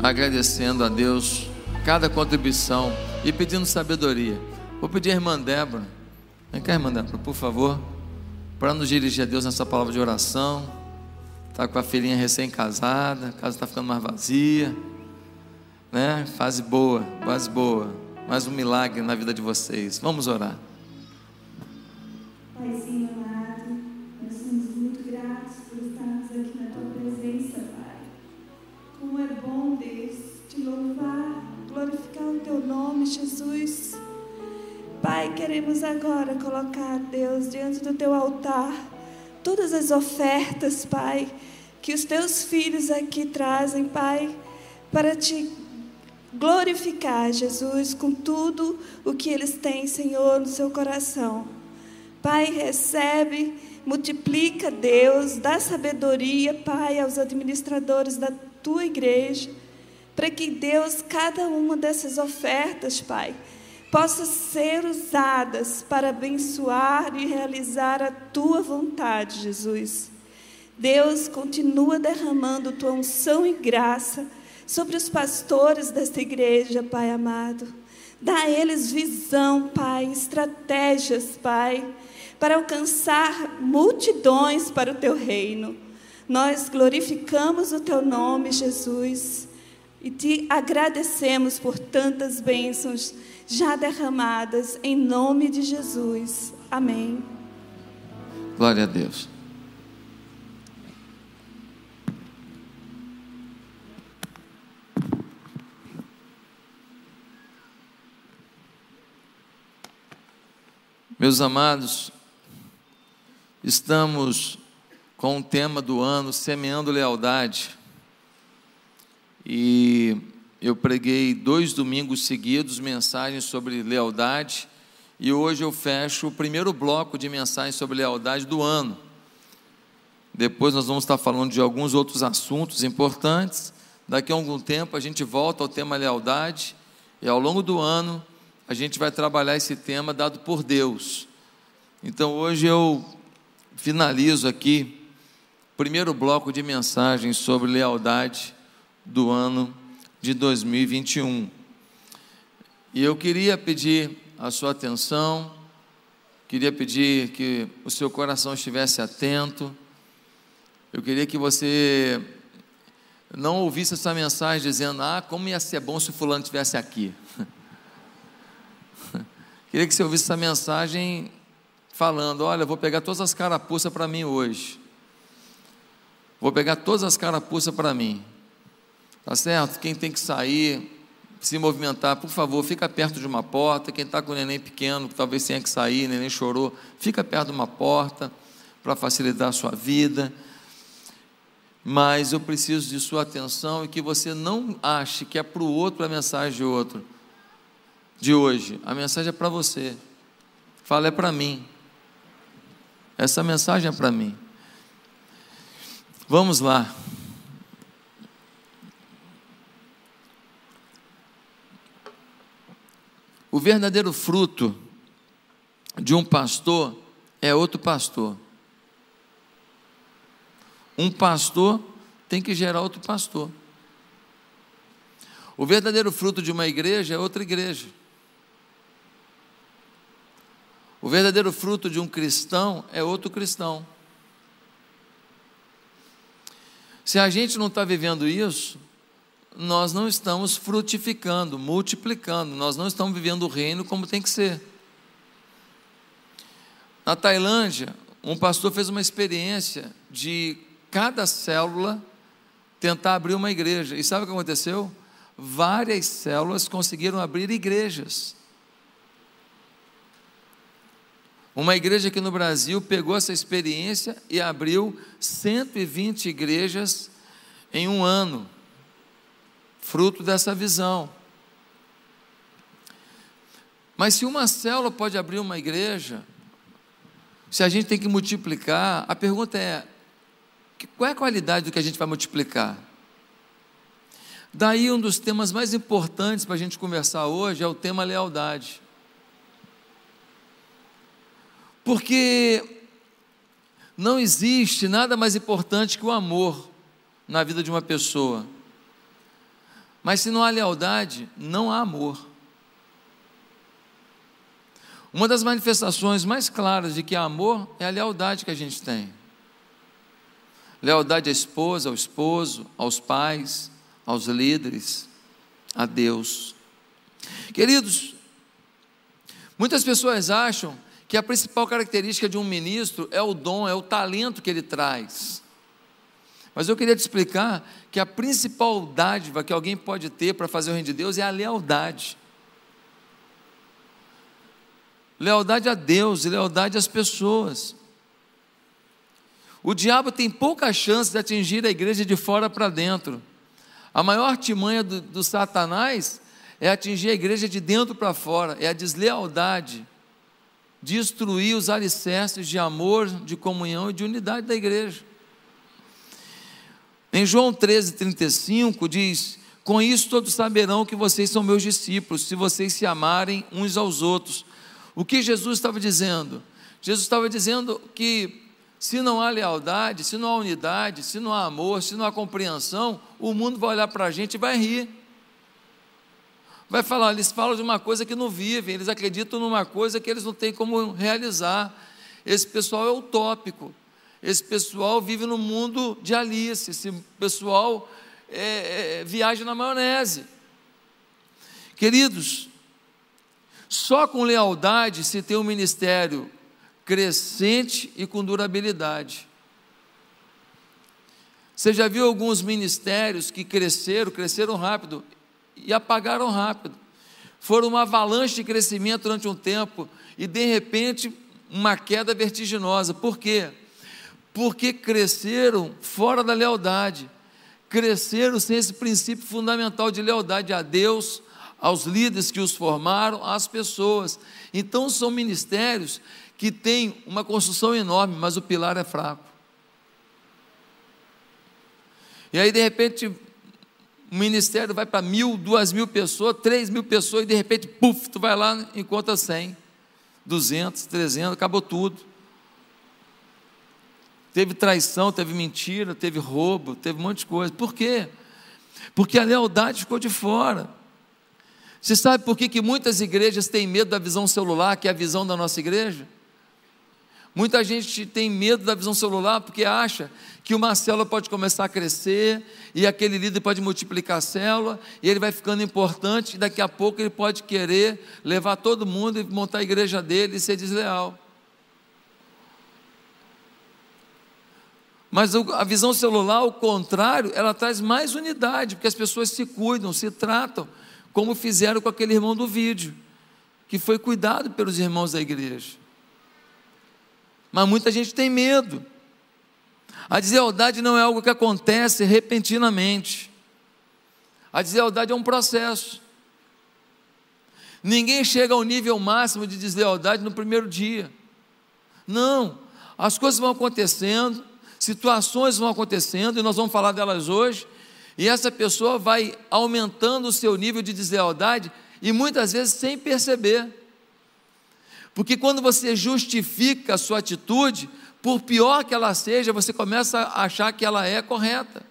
agradecendo a Deus cada contribuição e pedindo sabedoria. Vou pedir a irmã Débora, vem cá, irmã Débora, por favor, para nos dirigir a Deus nessa palavra de oração. Está com a filhinha recém-casada, a casa está ficando mais vazia, né? Fase boa, fase boa, mais um milagre na vida de vocês. Vamos orar. Paizinho nome, Jesus. Pai, queremos agora colocar, Deus, diante do teu altar, todas as ofertas, Pai, que os teus filhos aqui trazem, Pai, para te glorificar, Jesus, com tudo o que eles têm, Senhor, no seu coração. Pai, recebe, multiplica, Deus, dá sabedoria, Pai, aos administradores da tua igreja, para que, Deus, cada uma dessas ofertas, Pai, possa ser usadas para abençoar e realizar a tua vontade, Jesus. Deus, continua derramando tua unção e graça sobre os pastores desta igreja, Pai amado. Dá a eles visão, Pai, estratégias, Pai, para alcançar multidões para o teu reino. Nós glorificamos o teu nome, Jesus, e te agradecemos por tantas bênçãos já derramadas em nome de Jesus. Amém. Glória a Deus. Meus amados, estamos com o tema do ano Semeando Lealdade. E eu preguei dois domingos seguidos mensagens sobre lealdade e hoje eu fecho o primeiro bloco de mensagens sobre lealdade do ano. Depois nós vamos estar falando de alguns outros assuntos importantes. Daqui a algum tempo a gente volta ao tema lealdade e ao longo do ano a gente vai trabalhar esse tema dado por Deus. Então hoje eu finalizo aqui o primeiro bloco de mensagens sobre lealdade do ano de 2021. E eu queria pedir a sua atenção, queria pedir que o seu coração estivesse atento. Eu queria que você não ouvisse essa mensagem dizendo: "Ah, como ia ser bom se o fulano estivesse aqui". Queria que você ouvisse essa mensagem falando: Olha, vou pegar todas as carapuças para mim hoje. Vou pegar todas as carapuças para mim. Tá certo? Quem tem que sair, se movimentar, por favor, fica perto de uma porta. Quem está com o neném pequeno, que talvez tenha que sair, neném chorou, fica perto de uma porta para facilitar a sua vida. Mas eu preciso de sua atenção e que você não ache que é para o outro a mensagem de outro de hoje. A mensagem é para você. Fala, é para mim. Essa mensagem é para mim. Vamos lá. Verdadeiro fruto de um pastor é outro pastor. Um pastor tem que gerar outro pastor. O verdadeiro fruto de uma igreja é outra igreja. O verdadeiro fruto de um cristão é outro cristão. Se a gente não está vivendo isso, nós não estamos frutificando, multiplicando, nós não estamos vivendo o reino como tem que ser. Na Tailândia, um pastor fez uma experiência de cada célula tentar abrir uma igreja. E sabe o que aconteceu? Várias células conseguiram abrir igrejas. Uma igreja aqui no Brasil pegou essa experiência e abriu 120 igrejas em um ano, fruto dessa visão. Mas se uma célula pode abrir uma igreja, se a gente tem que multiplicar, a pergunta é: qual é a qualidade do que a gente vai multiplicar? Daí um dos temas mais importantes para a gente conversar hoje é o tema lealdade. Porque não existe nada mais importante que o amor na vida de uma pessoa. Mas se não há lealdade, não há amor. Uma das manifestações mais claras de que há amor é a lealdade que a gente tem. Lealdade à esposa, ao esposo, aos pais, aos líderes, a Deus. Queridos, muitas pessoas acham que a principal característica de um ministro é o dom, é o talento que ele traz. Mas eu queria te explicar que a principal dádiva que alguém pode ter para fazer o reino de Deus é a lealdade. Lealdade a Deus e lealdade às pessoas. O diabo tem pouca chance de atingir a igreja de fora para dentro. A maior artimanha do, do Satanás é atingir a igreja de dentro para fora, é a deslealdade destruir os alicerces de amor, de comunhão e de unidade da igreja. Em João 13, 35 diz: Com isso todos saberão que vocês são meus discípulos, se vocês se amarem uns aos outros. O que Jesus estava dizendo? Jesus estava dizendo que se não há lealdade, se não há unidade, se não há amor, se não há compreensão, o mundo vai olhar para a gente e vai rir vai falar, eles falam de uma coisa que não vivem, eles acreditam numa coisa que eles não têm como realizar. Esse pessoal é utópico. Esse pessoal vive no mundo de Alice. Esse pessoal é, é, viaja na maionese. Queridos, só com lealdade se tem um ministério crescente e com durabilidade. Você já viu alguns ministérios que cresceram, cresceram rápido e apagaram rápido. Foram uma avalanche de crescimento durante um tempo e de repente uma queda vertiginosa. Por quê? Porque cresceram fora da lealdade. Cresceram sem esse princípio fundamental de lealdade a Deus, aos líderes que os formaram, às pessoas. Então são ministérios que têm uma construção enorme, mas o pilar é fraco. E aí, de repente, o ministério vai para mil, duas mil pessoas, três mil pessoas, e de repente, puf, tu vai lá e encontra cem, duzentos, trezentos, acabou tudo. Teve traição, teve mentira, teve roubo, teve um monte de coisa. Por quê? Porque a lealdade ficou de fora. Você sabe por que, que muitas igrejas têm medo da visão celular, que é a visão da nossa igreja? Muita gente tem medo da visão celular porque acha que uma célula pode começar a crescer e aquele líder pode multiplicar a célula e ele vai ficando importante e daqui a pouco ele pode querer levar todo mundo e montar a igreja dele e ser desleal. Mas a visão celular, ao contrário, ela traz mais unidade, porque as pessoas se cuidam, se tratam, como fizeram com aquele irmão do vídeo, que foi cuidado pelos irmãos da igreja. Mas muita gente tem medo. A deslealdade não é algo que acontece repentinamente. A deslealdade é um processo. Ninguém chega ao nível máximo de deslealdade no primeiro dia. Não, as coisas vão acontecendo, situações vão acontecendo, e nós vamos falar delas hoje, e essa pessoa vai aumentando o seu nível de deslealdade, e muitas vezes sem perceber. Porque quando você justifica a sua atitude, por pior que ela seja, você começa a achar que ela é correta.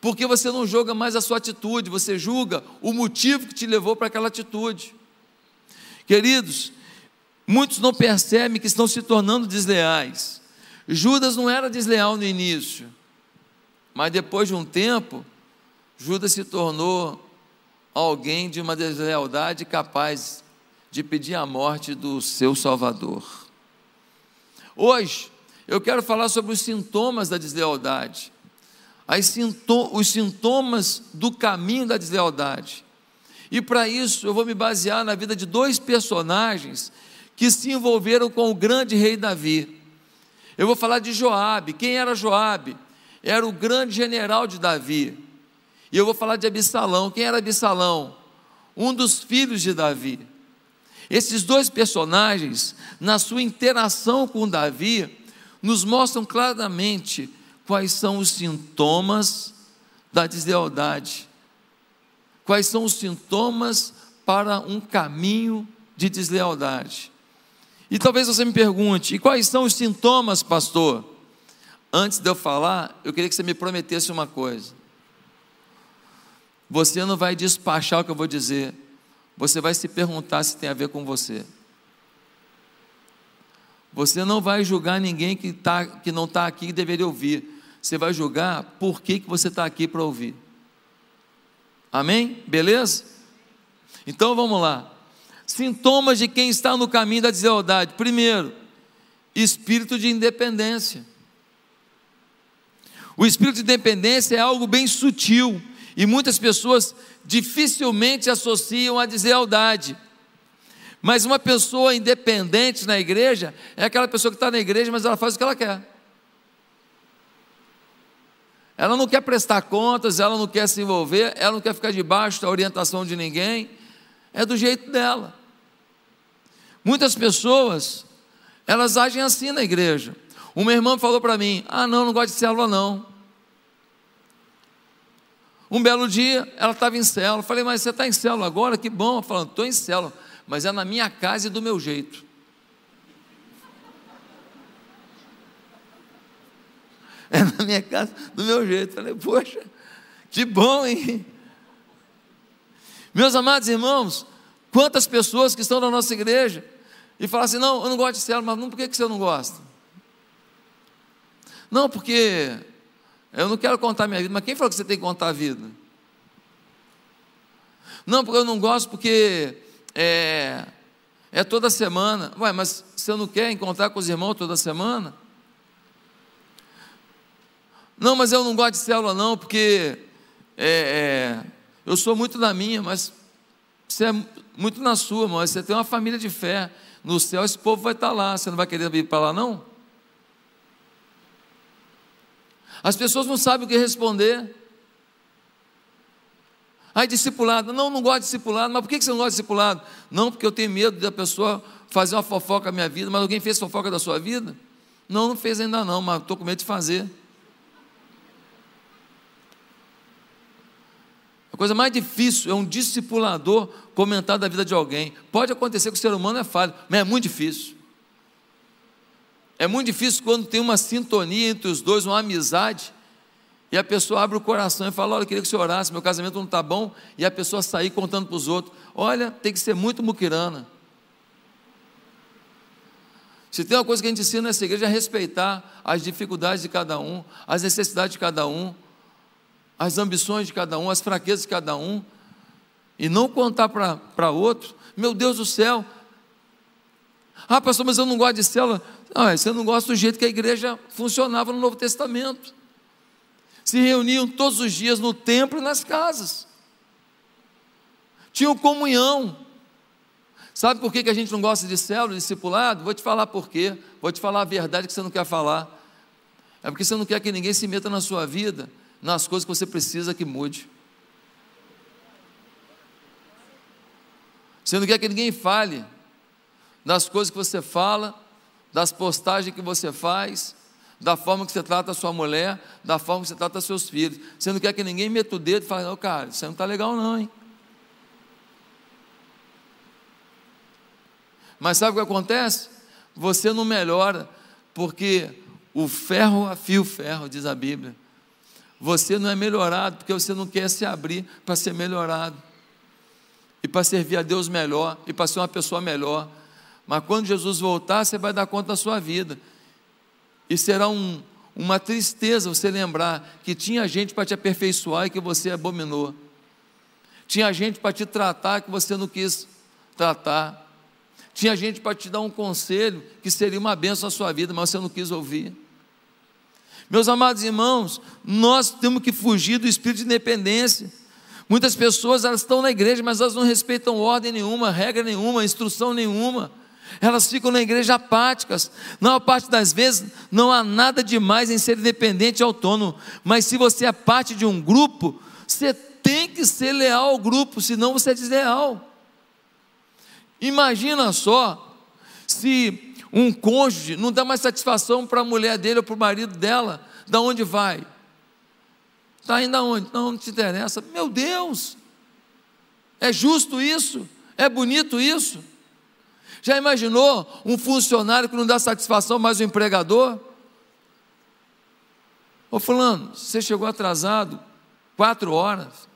Porque você não julga mais a sua atitude, você julga o motivo que te levou para aquela atitude. Queridos, muitos não percebem que estão se tornando desleais. Judas não era desleal no início, mas depois de um tempo, Judas se tornou alguém de uma deslealdade capaz de pedir a morte do seu Salvador. Hoje, eu quero falar sobre os sintomas da deslealdade, os sintomas do caminho da deslealdade. E para isso, eu vou me basear na vida de dois personagens que se envolveram com o grande rei Davi. Eu vou falar de Joabe. Quem era Joabe? Era o grande general de Davi. E eu vou falar de Absalão. Quem era Absalão? Um dos filhos de Davi. Esses dois personagens, na sua interação com Davi, nos mostram claramente quais são os sintomas da deslealdade, quais são os sintomas para um caminho de deslealdade. E talvez você me pergunte: e quais são os sintomas, pastor? Antes de eu falar, eu queria que você me prometesse uma coisa. Você não vai despachar o que eu vou dizer, você vai se perguntar se tem a ver com você. Você não vai julgar ninguém que, tá, que não está aqui e deveria ouvir. Você vai julgar por que, que você está aqui para ouvir. Amém? Beleza? Então vamos lá. Sintomas de quem está no caminho da deslealdade. Primeiro, espírito de independência. O espírito de independência é algo bem sutil e muitas pessoas dificilmente associam a deslealdade. Mas uma pessoa independente na igreja é aquela pessoa que está na igreja, mas ela faz o que ela quer. Ela não quer prestar contas, ela não quer se envolver, ela não quer ficar debaixo da orientação de ninguém, é do jeito dela. Muitas pessoas, elas agem assim na igreja. Uma irmã falou para mim: Ah, não, não gosto de célula, não. Um belo dia, ela estava em célula. Falei, mas você está em célula agora? Que bom. Ela falando, estou em célula, mas é na minha casa e do meu jeito. É na minha casa, do meu jeito. Falei, poxa, que bom, hein? Meus amados irmãos, quantas pessoas que estão na nossa igreja e falam assim: não, eu não gosto de célula, mas não, por que você não gosta? Não, porque eu não quero contar minha vida, mas quem falou que você tem que contar a vida? Não, porque eu não gosto, porque é, é toda semana. Ué, mas você não quer encontrar com os irmãos toda semana? Não, mas eu não gosto de célula, não, porque é, é, eu sou muito na minha, mas você é muito na sua, mas você tem uma família de fé. No céu esse povo vai estar lá, você não vai querer vir para lá, não? As pessoas não sabem o que responder. Aí, discipulado, não, não gosto de discipulado, mas por que você não gosta de discipulado? Não, porque eu tenho medo da pessoa fazer uma fofoca na minha vida, mas alguém fez fofoca da sua vida? Não, não fez ainda não, mas estou com medo de fazer. A coisa mais difícil é um discipulador comentar da vida de alguém. Pode acontecer que o ser humano é falho, mas é muito difícil. É muito difícil quando tem uma sintonia entre os dois, uma amizade, e a pessoa abre o coração e fala: Olha, eu queria que você orasse, meu casamento não está bom, e a pessoa sair contando para os outros: Olha, tem que ser muito muquirana. Se tem uma coisa que a gente ensina nessa igreja é respeitar as dificuldades de cada um, as necessidades de cada um, as ambições de cada um, as fraquezas de cada um, e não contar para outro, meu Deus do céu, ah, pastor, mas eu não gosto de célula. Ah, você não gosta do jeito que a igreja funcionava no Novo Testamento. Se reuniam todos os dias no templo e nas casas. Tinham comunhão. Sabe por que a gente não gosta de célula, discipulado? Vou te falar por quê. Vou te falar a verdade que você não quer falar. É porque você não quer que ninguém se meta na sua vida, nas coisas que você precisa que mude. Você não quer que ninguém fale das coisas que você fala, das postagens que você faz, da forma que você trata a sua mulher, da forma que você trata seus filhos. Você não quer que ninguém meta o dedo e fale, não, cara, isso não está legal não, hein? Mas sabe o que acontece? Você não melhora, porque o ferro afia o ferro, diz a Bíblia. Você não é melhorado porque você não quer se abrir para ser melhorado. E para servir a Deus melhor, e para ser uma pessoa melhor. Mas quando Jesus voltar, você vai dar conta da sua vida. E será um, uma tristeza você lembrar que tinha gente para te aperfeiçoar e que você abominou. Tinha gente para te tratar que você não quis tratar. Tinha gente para te dar um conselho que seria uma benção na sua vida, mas você não quis ouvir. Meus amados irmãos, nós temos que fugir do espírito de independência. Muitas pessoas elas estão na igreja, mas elas não respeitam ordem nenhuma, regra nenhuma, instrução nenhuma. Elas ficam na igreja apáticas. Na maior parte das vezes, não há nada demais em ser independente e autônomo. Mas se você é parte de um grupo, você tem que ser leal ao grupo, senão você é desleal. Imagina só se um cônjuge não dá mais satisfação para a mulher dele ou para o marido dela, da onde vai? Está indo aonde? Não, não te interessa. Meu Deus! É justo isso? É bonito isso? Já imaginou um funcionário que não dá satisfação mais ao empregador? Ô fulano, você chegou atrasado quatro horas,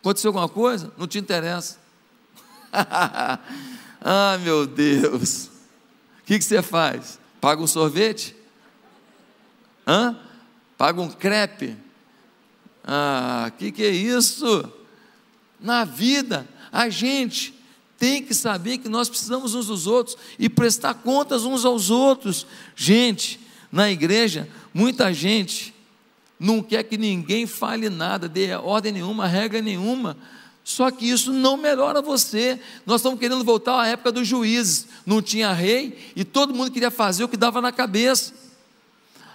aconteceu alguma coisa? Não te interessa. ah, meu Deus. Que, que você faz? Paga um sorvete? Hã? Paga um crepe? Ah, que, que é isso? Na vida, a gente tem que saber que nós precisamos uns dos outros e prestar contas uns aos outros. Gente, na igreja, muita gente não quer que ninguém fale nada, dê ordem nenhuma, regra nenhuma. Só que isso não melhora você. Nós estamos querendo voltar à época dos juízes. Não tinha rei e todo mundo queria fazer o que dava na cabeça.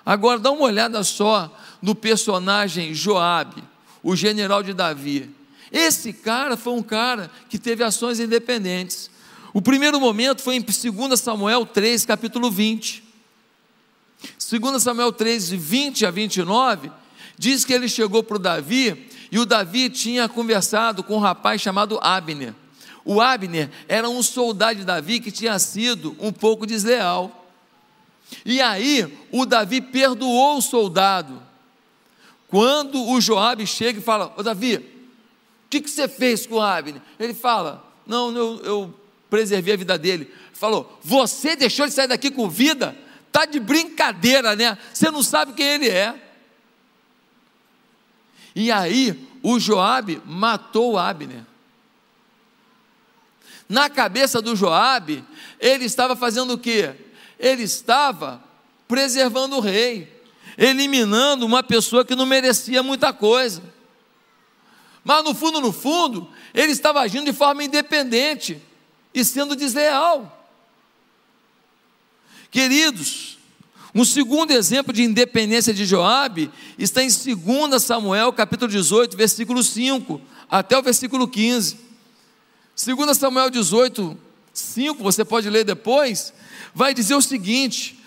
Agora dá uma olhada só no personagem Joabe, o general de Davi. Esse cara foi um cara que teve ações independentes. O primeiro momento foi em 2 Samuel 3, capítulo 20. 2 Samuel 3, 20 a 29, diz que ele chegou para o Davi e o Davi tinha conversado com um rapaz chamado Abner. O Abner era um soldado de Davi que tinha sido um pouco desleal. E aí o Davi perdoou o soldado. Quando o Joabe chega e fala: Ô Davi, que, que você fez com Abner? Ele fala: Não, eu, eu preservei a vida dele. Falou: Você deixou ele sair daqui com vida? Tá de brincadeira, né? Você não sabe quem ele é. E aí, o Joabe matou Abner. Na cabeça do Joabe, ele estava fazendo o quê? Ele estava preservando o rei, eliminando uma pessoa que não merecia muita coisa. Mas no fundo, no fundo, ele estava agindo de forma independente e sendo desleal. Queridos, um segundo exemplo de independência de Joabe está em 2 Samuel, capítulo 18, versículo 5 até o versículo 15. 2 Samuel 18, 5, você pode ler depois, vai dizer o seguinte: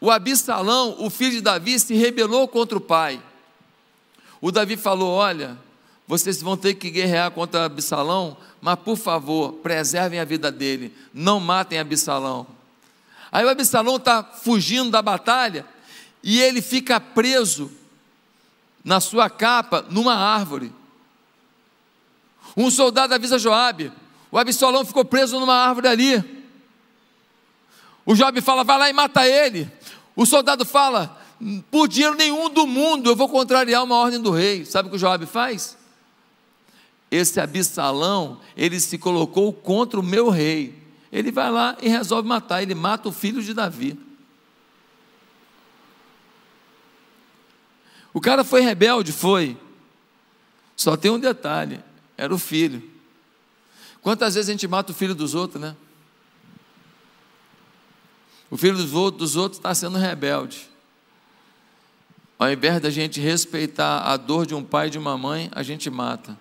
o Abissalão, o filho de Davi, se rebelou contra o pai. O Davi falou: Olha, vocês vão ter que guerrear contra Absalão, mas por favor, preservem a vida dele, não matem Absalão. Aí o Absalão está fugindo da batalha e ele fica preso na sua capa numa árvore. Um soldado avisa Joabe, o Absalão ficou preso numa árvore ali. O Joabe fala, vai lá e mata ele. O soldado fala, por dinheiro nenhum do mundo eu vou contrariar uma ordem do rei. Sabe o que o Joabe faz? esse Absalão, ele se colocou contra o meu rei. Ele vai lá e resolve matar, ele mata o filho de Davi. O cara foi rebelde, foi. Só tem um detalhe: era o filho. Quantas vezes a gente mata o filho dos outros, né? O filho dos outros, está sendo rebelde. Ao invés da gente respeitar a dor de um pai e de uma mãe, a gente mata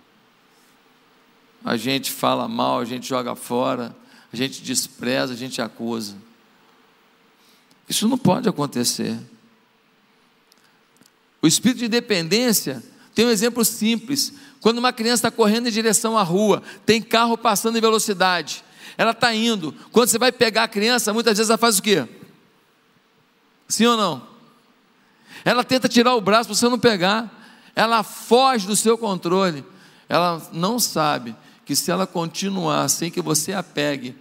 a gente fala mal, a gente joga fora, a gente despreza, a gente acusa. Isso não pode acontecer. O espírito de dependência tem um exemplo simples. Quando uma criança está correndo em direção à rua, tem carro passando em velocidade, ela está indo. Quando você vai pegar a criança, muitas vezes ela faz o quê? Sim ou não? Ela tenta tirar o braço para você não pegar. Ela foge do seu controle. Ela não sabe que se ela continuar sem que você a pegue,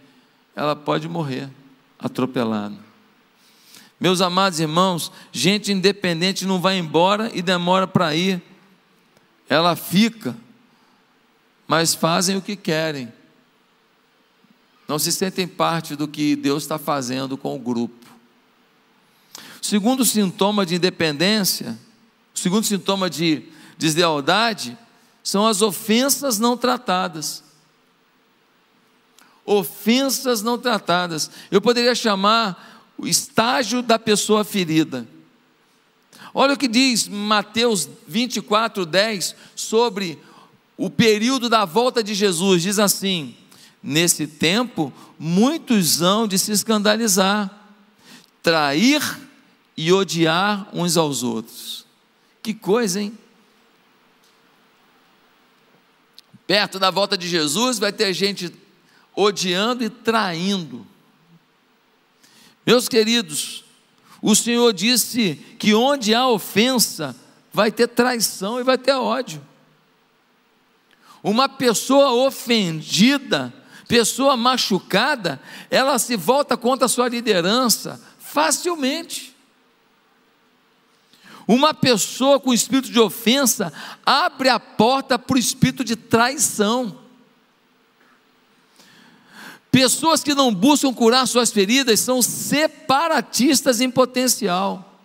ela pode morrer atropelada. Meus amados irmãos, gente independente não vai embora e demora para ir. Ela fica, mas fazem o que querem. Não se sentem parte do que Deus está fazendo com o grupo. Segundo sintoma de independência, o segundo sintoma de deslealdade, são as ofensas não tratadas. Ofensas não tratadas. Eu poderia chamar o estágio da pessoa ferida. Olha o que diz Mateus 24, 10 sobre o período da volta de Jesus. Diz assim: Nesse tempo, muitos hão de se escandalizar, trair e odiar uns aos outros. Que coisa, hein? Perto da volta de Jesus vai ter gente odiando e traindo. Meus queridos, o Senhor disse que onde há ofensa, vai ter traição e vai ter ódio. Uma pessoa ofendida, pessoa machucada, ela se volta contra a sua liderança facilmente. Uma pessoa com espírito de ofensa abre a porta para o espírito de traição. Pessoas que não buscam curar suas feridas são separatistas em potencial.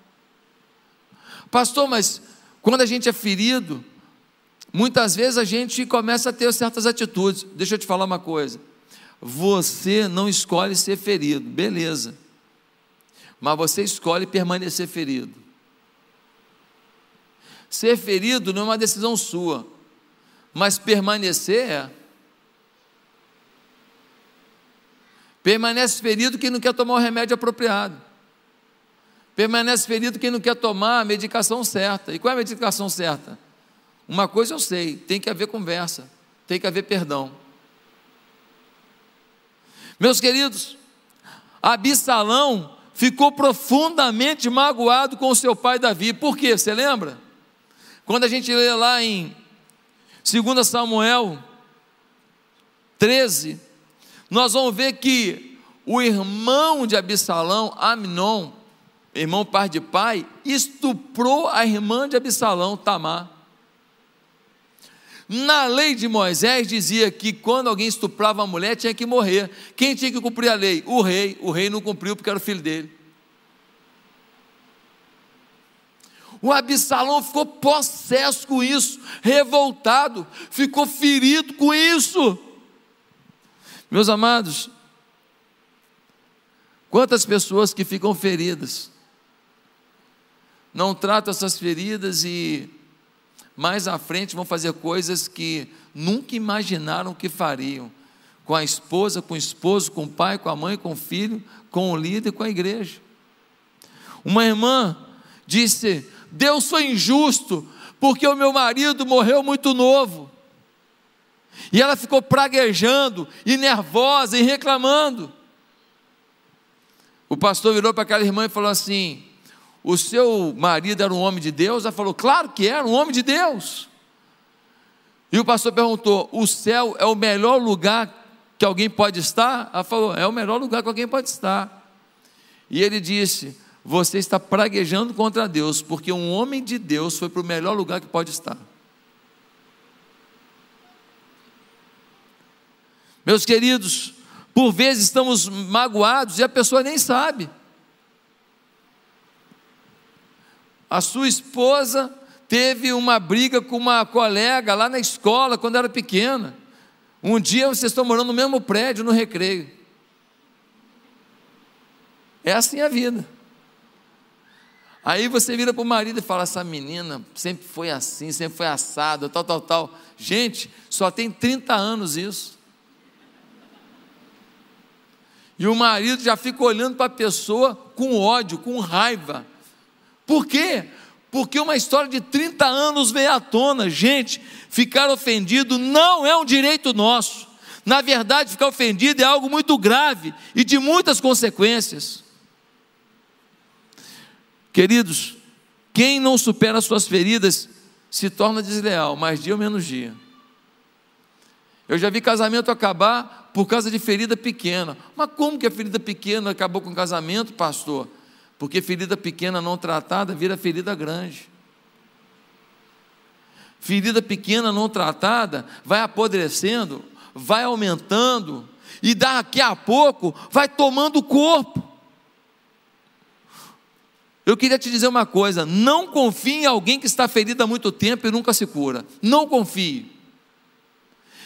Pastor, mas quando a gente é ferido, muitas vezes a gente começa a ter certas atitudes. Deixa eu te falar uma coisa. Você não escolhe ser ferido, beleza. Mas você escolhe permanecer ferido. Ser ferido não é uma decisão sua, mas permanecer é. Permanece ferido quem não quer tomar o remédio apropriado. Permanece ferido quem não quer tomar a medicação certa. E qual é a medicação certa? Uma coisa eu sei: tem que haver conversa, tem que haver perdão. Meus queridos, Absalão ficou profundamente magoado com seu pai Davi. Por quê? Você lembra? Quando a gente lê lá em 2 Samuel 13, nós vamos ver que o irmão de Absalão, Amnon, irmão par de pai, estuprou a irmã de Absalão, Tamar. Na lei de Moisés dizia que quando alguém estuprava uma mulher tinha que morrer. Quem tinha que cumprir a lei? O rei. O rei não cumpriu porque era o filho dele. O Absalão ficou possesso com isso, revoltado, ficou ferido com isso. Meus amados, quantas pessoas que ficam feridas, não tratam essas feridas e mais à frente vão fazer coisas que nunca imaginaram que fariam, com a esposa, com o esposo, com o pai, com a mãe, com o filho, com o líder, com a igreja. Uma irmã disse: Deus foi injusto, porque o meu marido morreu muito novo. E ela ficou praguejando, e nervosa, e reclamando. O pastor virou para aquela irmã e falou assim: O seu marido era um homem de Deus? Ela falou: Claro que era, um homem de Deus. E o pastor perguntou: O céu é o melhor lugar que alguém pode estar? Ela falou: É o melhor lugar que alguém pode estar. E ele disse: você está praguejando contra Deus, porque um homem de Deus foi para o melhor lugar que pode estar. Meus queridos, por vezes estamos magoados e a pessoa nem sabe. A sua esposa teve uma briga com uma colega lá na escola quando era pequena. Um dia vocês estão morando no mesmo prédio no recreio. É assim a vida. Aí você vira para o marido e fala: essa menina sempre foi assim, sempre foi assada, tal, tal, tal. Gente, só tem 30 anos isso. E o marido já fica olhando para a pessoa com ódio, com raiva. Por quê? Porque uma história de 30 anos veio à tona. Gente, ficar ofendido não é um direito nosso. Na verdade, ficar ofendido é algo muito grave e de muitas consequências. Queridos, quem não supera suas feridas se torna desleal, mais dia ou menos dia. Eu já vi casamento acabar por causa de ferida pequena. Mas como que a ferida pequena acabou com o casamento, pastor? Porque ferida pequena não tratada vira ferida grande. Ferida pequena não tratada vai apodrecendo, vai aumentando, e daqui a pouco vai tomando corpo. Eu queria te dizer uma coisa: não confie em alguém que está ferido há muito tempo e nunca se cura. Não confie.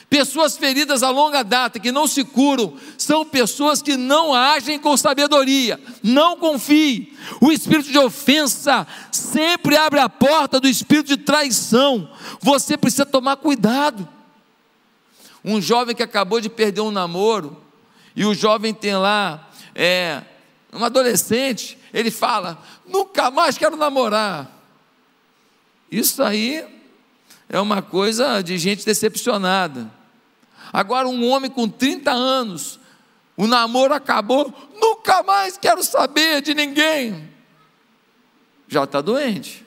Pessoas feridas a longa data que não se curam são pessoas que não agem com sabedoria. Não confie. O espírito de ofensa sempre abre a porta do espírito de traição. Você precisa tomar cuidado. Um jovem que acabou de perder um namoro e o jovem tem lá é, um adolescente, ele fala: nunca mais quero namorar. Isso aí é uma coisa de gente decepcionada. Agora, um homem com 30 anos, o namoro acabou, nunca mais quero saber de ninguém. Já está doente.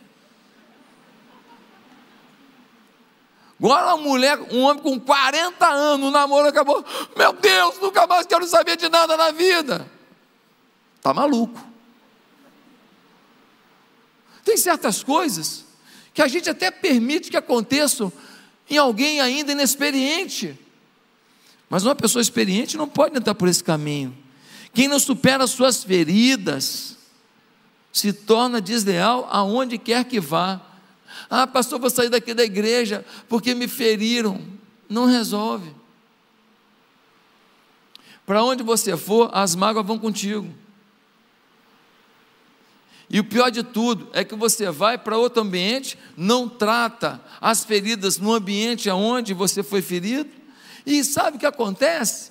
Agora, uma mulher, um homem com 40 anos, o namoro acabou, meu Deus, nunca mais quero saber de nada na vida. Está maluco. Tem certas coisas que a gente até permite que aconteçam em alguém ainda inexperiente. Mas uma pessoa experiente não pode entrar por esse caminho. Quem não supera as suas feridas se torna desleal aonde quer que vá. Ah, pastor, vou sair daqui da igreja porque me feriram. Não resolve. Para onde você for, as mágoas vão contigo. E o pior de tudo é que você vai para outro ambiente, não trata as feridas no ambiente aonde você foi ferido, e sabe o que acontece?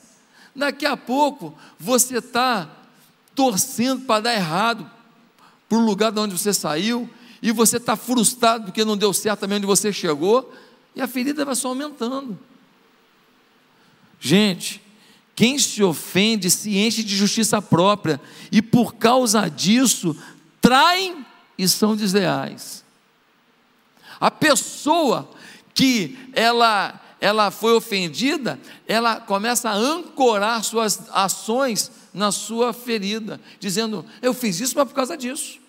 Daqui a pouco você está torcendo para dar errado para o lugar de onde você saiu, e você está frustrado porque não deu certo também onde você chegou, e a ferida vai só aumentando. Gente, quem se ofende se enche de justiça própria, e por causa disso traem e são desleais. A pessoa que ela ela foi ofendida, ela começa a ancorar suas ações na sua ferida, dizendo: Eu fiz isso, mas por causa disso.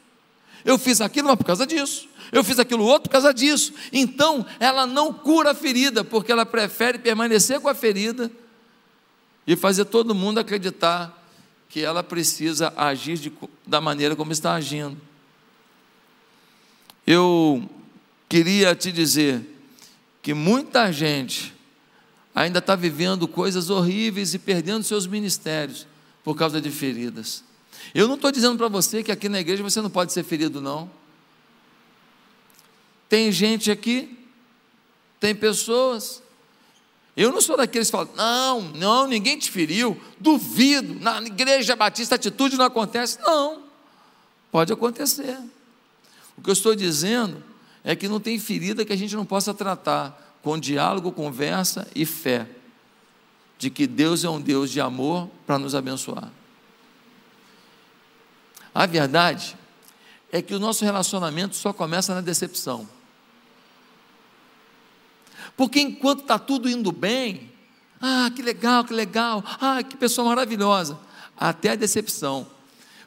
Eu fiz aquilo, mas por causa disso. Eu fiz aquilo outro por causa disso. Então, ela não cura a ferida, porque ela prefere permanecer com a ferida e fazer todo mundo acreditar que ela precisa agir de, da maneira como está agindo. Eu queria te dizer que muita gente ainda está vivendo coisas horríveis e perdendo seus ministérios por causa de feridas. Eu não estou dizendo para você que aqui na igreja você não pode ser ferido, não. Tem gente aqui, tem pessoas. Eu não sou daqueles que falam, não, não, ninguém te feriu, duvido, na igreja batista atitude não acontece. Não, pode acontecer. O que eu estou dizendo é que não tem ferida que a gente não possa tratar com diálogo, conversa e fé, de que Deus é um Deus de amor para nos abençoar. A verdade é que o nosso relacionamento só começa na decepção. Porque enquanto está tudo indo bem, ah, que legal, que legal, ah, que pessoa maravilhosa, até a decepção.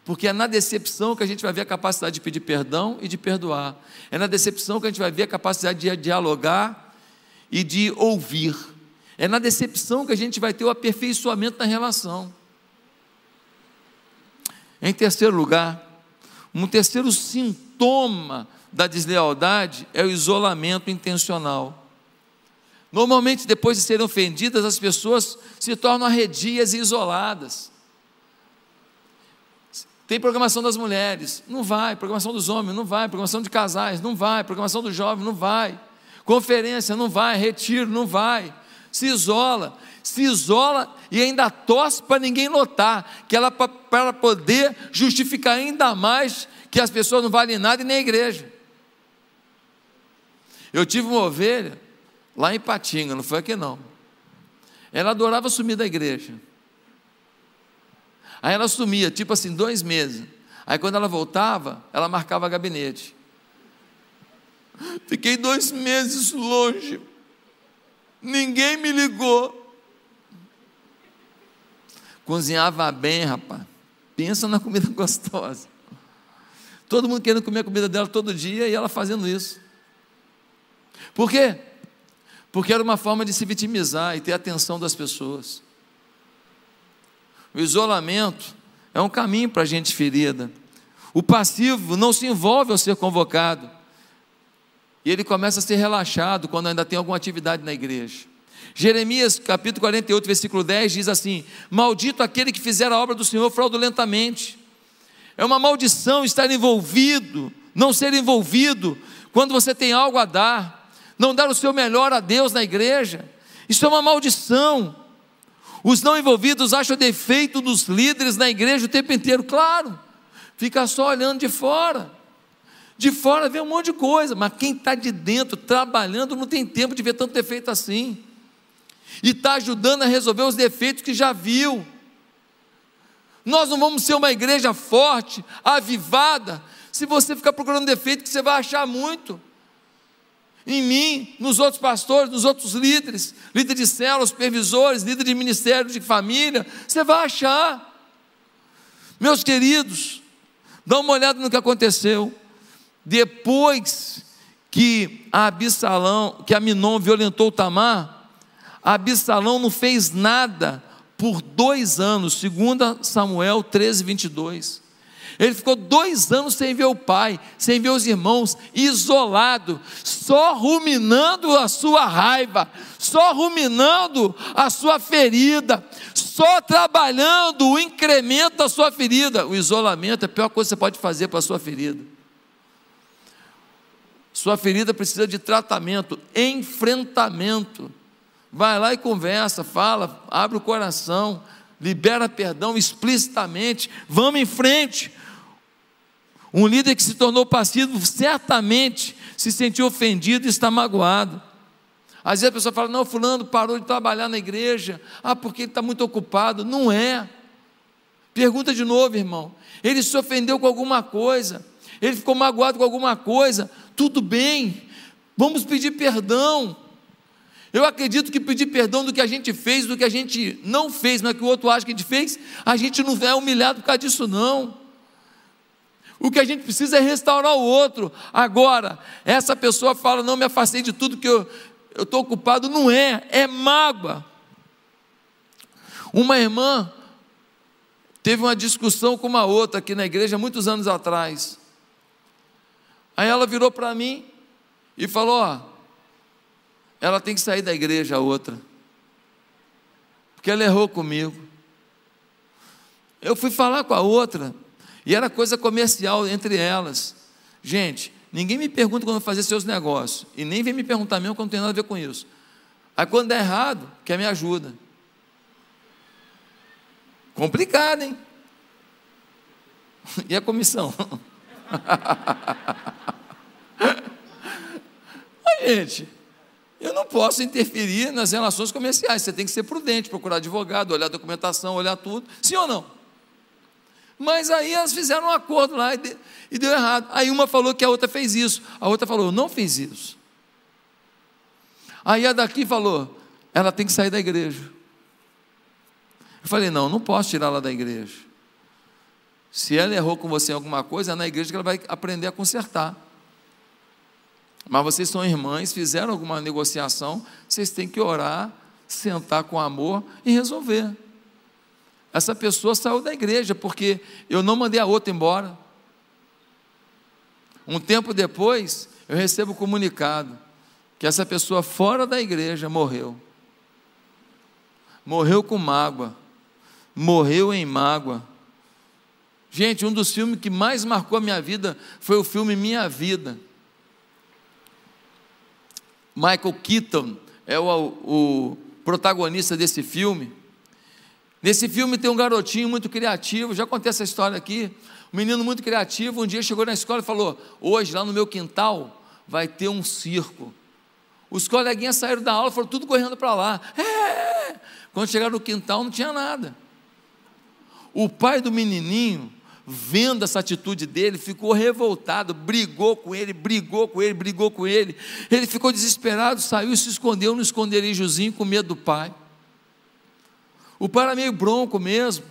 Porque é na decepção que a gente vai ver a capacidade de pedir perdão e de perdoar. É na decepção que a gente vai ver a capacidade de dialogar e de ouvir. É na decepção que a gente vai ter o aperfeiçoamento na relação. Em terceiro lugar, um terceiro sintoma da deslealdade é o isolamento intencional. Normalmente, depois de serem ofendidas, as pessoas se tornam arredias e isoladas. Tem programação das mulheres, não vai. Programação dos homens, não vai. Programação de casais, não vai. Programação dos jovens, não vai. Conferência, não vai. Retiro, não vai. Se isola, se isola e ainda torce para ninguém notar, que ela para poder justificar ainda mais que as pessoas não valem nada e nem a igreja. Eu tive uma ovelha lá em Patinga, não foi aqui não. Ela adorava sumir da igreja. Aí ela sumia, tipo assim, dois meses. Aí quando ela voltava, ela marcava gabinete. Fiquei dois meses longe. Ninguém me ligou. Cozinhava bem, rapaz. Pensa na comida gostosa. Todo mundo querendo comer a comida dela todo dia e ela fazendo isso. Por quê? Porque era uma forma de se vitimizar e ter a atenção das pessoas. O isolamento é um caminho para a gente ferida. O passivo não se envolve ao ser convocado. E ele começa a ser relaxado quando ainda tem alguma atividade na igreja. Jeremias capítulo 48, versículo 10 diz assim: Maldito aquele que fizer a obra do Senhor fraudulentamente. É uma maldição estar envolvido, não ser envolvido, quando você tem algo a dar, não dar o seu melhor a Deus na igreja. Isso é uma maldição. Os não envolvidos acham defeito dos líderes na igreja o tempo inteiro, claro, fica só olhando de fora. De fora vê um monte de coisa, mas quem está de dentro trabalhando não tem tempo de ver tanto defeito assim e está ajudando a resolver os defeitos que já viu. Nós não vamos ser uma igreja forte, avivada, se você ficar procurando defeito, que você vai achar muito. Em mim, nos outros pastores, nos outros líderes, líderes de células, supervisores, líderes de ministério de família, você vai achar. Meus queridos, dá uma olhada no que aconteceu. Depois que a Absalão, que a Minon violentou Tamar, Absalão não fez nada por dois anos, segundo Samuel 13, 22. Ele ficou dois anos sem ver o pai, sem ver os irmãos, isolado, só ruminando a sua raiva, só ruminando a sua ferida, só trabalhando o incremento da sua ferida. O isolamento é a pior coisa que você pode fazer para a sua ferida. Sua ferida precisa de tratamento, enfrentamento. Vai lá e conversa, fala, abre o coração, libera perdão explicitamente, vamos em frente. Um líder que se tornou passivo certamente se sentiu ofendido e está magoado. Às vezes a pessoa fala: Não, Fulano parou de trabalhar na igreja, ah, porque ele está muito ocupado. Não é. Pergunta de novo, irmão. Ele se ofendeu com alguma coisa, ele ficou magoado com alguma coisa. Tudo bem, vamos pedir perdão. Eu acredito que pedir perdão do que a gente fez, do que a gente não fez, mas que o outro acha que a gente fez, a gente não é humilhado por causa disso, não. O que a gente precisa é restaurar o outro. Agora, essa pessoa fala: não me afastei de tudo que eu estou ocupado. Não é, é mágoa. Uma irmã teve uma discussão com uma outra aqui na igreja muitos anos atrás. Aí ela virou para mim e falou: ó ela tem que sair da igreja a outra. Porque ela errou comigo. Eu fui falar com a outra, e era coisa comercial entre elas. Gente, ninguém me pergunta quando eu fazer seus negócios, e nem vem me perguntar mesmo quando não tem nada a ver com isso. Aí quando der errado, quer me ajuda. Complicado, hein? E a comissão? Ai, gente, eu não posso interferir nas relações comerciais. Você tem que ser prudente, procurar advogado, olhar a documentação, olhar tudo. Sim ou não? Mas aí elas fizeram um acordo lá e, deu errado. Aí uma falou que a outra fez isso, a outra falou, não fiz isso. Aí a daqui falou, ela tem que sair da igreja. Eu falei, não, não posso tirá-la da igreja. Se ela errou com você em alguma coisa, é na igreja que ela vai aprender a consertar. Mas vocês são irmãs, fizeram alguma negociação, vocês têm que orar, sentar com amor e resolver. Essa pessoa saiu da igreja porque eu não mandei a outra embora. Um tempo depois, eu recebo o comunicado que essa pessoa fora da igreja morreu. Morreu com mágoa. Morreu em mágoa. Gente, um dos filmes que mais marcou a minha vida foi o filme Minha Vida. Michael Keaton é o, o protagonista desse filme. Nesse filme tem um garotinho muito criativo, já contei essa história aqui. Um menino muito criativo, um dia chegou na escola e falou: Hoje, lá no meu quintal, vai ter um circo. Os coleguinhas saíram da aula, foram tudo correndo para lá. É! Quando chegaram no quintal, não tinha nada. O pai do menininho, vendo essa atitude dele, ficou revoltado, brigou com ele, brigou com ele, brigou com ele. Ele ficou desesperado, saiu e se escondeu no esconderijozinho com medo do pai. O pai era meio bronco mesmo.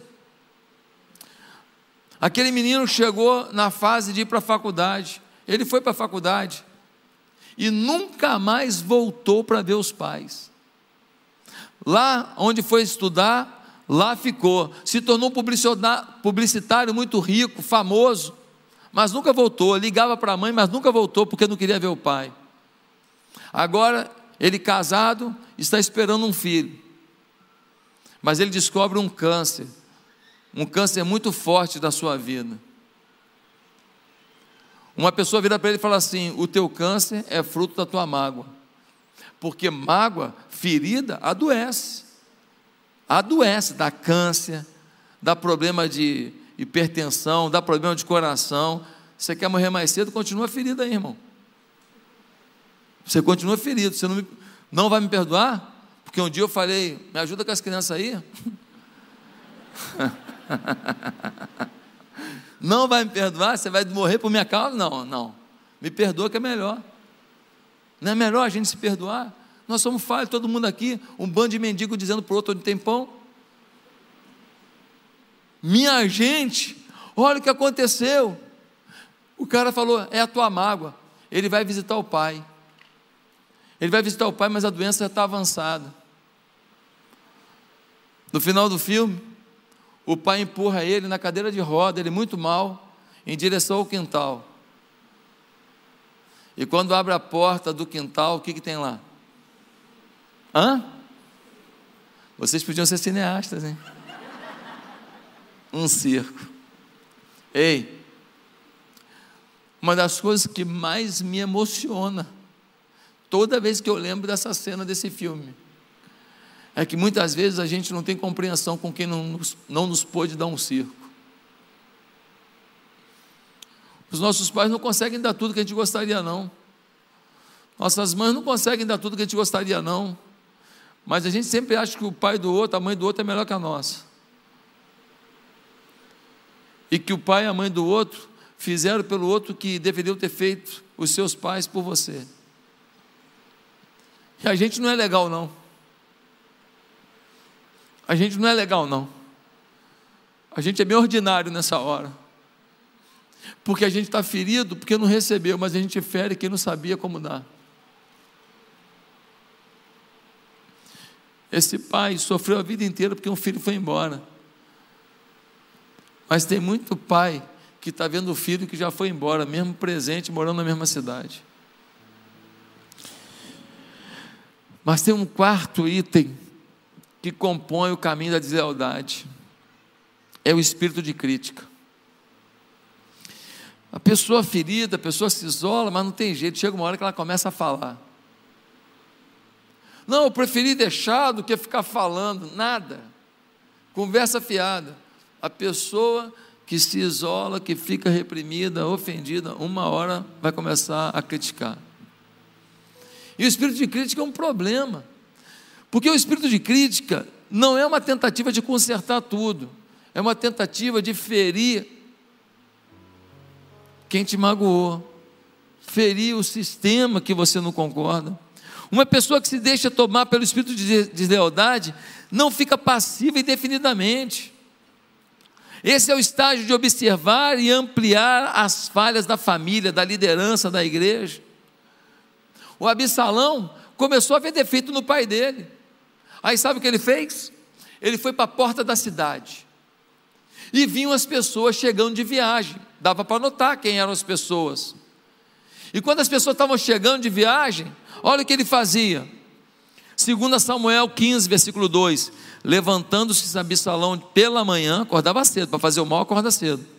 Aquele menino chegou na fase de ir para a faculdade. Ele foi para a faculdade e nunca mais voltou para ver os pais. Lá onde foi estudar, lá ficou. Se tornou publicitário muito rico, famoso, mas nunca voltou. Ligava para a mãe, mas nunca voltou porque não queria ver o pai. Agora, ele casado, está esperando um filho. Mas ele descobre um câncer, um câncer muito forte da sua vida. Uma pessoa vira para ele e fala assim: O teu câncer é fruto da tua mágoa. Porque mágoa, ferida, adoece. Adoece, dá câncer, dá problema de hipertensão, dá problema de coração. Você quer morrer mais cedo, continua ferido aí, irmão. Você continua ferido. Você não, me, não vai me perdoar? Porque um dia eu falei, me ajuda com as crianças aí. Não vai me perdoar? Você vai morrer por minha causa? Não, não. Me perdoa que é melhor. Não é melhor a gente se perdoar? Nós somos falhos, todo mundo aqui, um bando de mendigo dizendo para o outro onde tem pão. Minha gente, olha o que aconteceu. O cara falou: é a tua mágoa. Ele vai visitar o pai. Ele vai visitar o pai, mas a doença já está avançada. No final do filme, o pai empurra ele na cadeira de roda, ele muito mal, em direção ao quintal. E quando abre a porta do quintal, o que, que tem lá? Hã? Vocês podiam ser cineastas, hein? Um circo. Ei, uma das coisas que mais me emociona, toda vez que eu lembro dessa cena desse filme, é que muitas vezes a gente não tem compreensão com quem não nos, não nos pôde dar um circo. Os nossos pais não conseguem dar tudo que a gente gostaria, não. Nossas mães não conseguem dar tudo que a gente gostaria, não. Mas a gente sempre acha que o pai do outro, a mãe do outro é melhor que a nossa. E que o pai e a mãe do outro fizeram pelo outro que deveriam ter feito os seus pais por você. E a gente não é legal, não. A gente não é legal, não. A gente é bem ordinário nessa hora. Porque a gente está ferido porque não recebeu, mas a gente fere quem não sabia como dar. Esse pai sofreu a vida inteira porque um filho foi embora. Mas tem muito pai que está vendo o filho que já foi embora, mesmo presente, morando na mesma cidade. Mas tem um quarto item que compõe o caminho da deslealdade. É o espírito de crítica. A pessoa ferida, a pessoa se isola, mas não tem jeito, chega uma hora que ela começa a falar. Não, eu preferi deixar do que ficar falando, nada. Conversa fiada. A pessoa que se isola, que fica reprimida, ofendida, uma hora vai começar a criticar. E o espírito de crítica é um problema. Porque o espírito de crítica não é uma tentativa de consertar tudo, é uma tentativa de ferir quem te magoou, ferir o sistema que você não concorda. Uma pessoa que se deixa tomar pelo espírito de deslealdade não fica passiva indefinidamente. Esse é o estágio de observar e ampliar as falhas da família, da liderança da igreja. O Absalão começou a ver defeito no pai dele. Aí sabe o que ele fez? Ele foi para a porta da cidade. E vinham as pessoas chegando de viagem. Dava para notar quem eram as pessoas. E quando as pessoas estavam chegando de viagem, olha o que ele fazia. Segundo Samuel 15, versículo 2, levantando-se Absalão pela manhã, acordava cedo, para fazer o mal, acorda cedo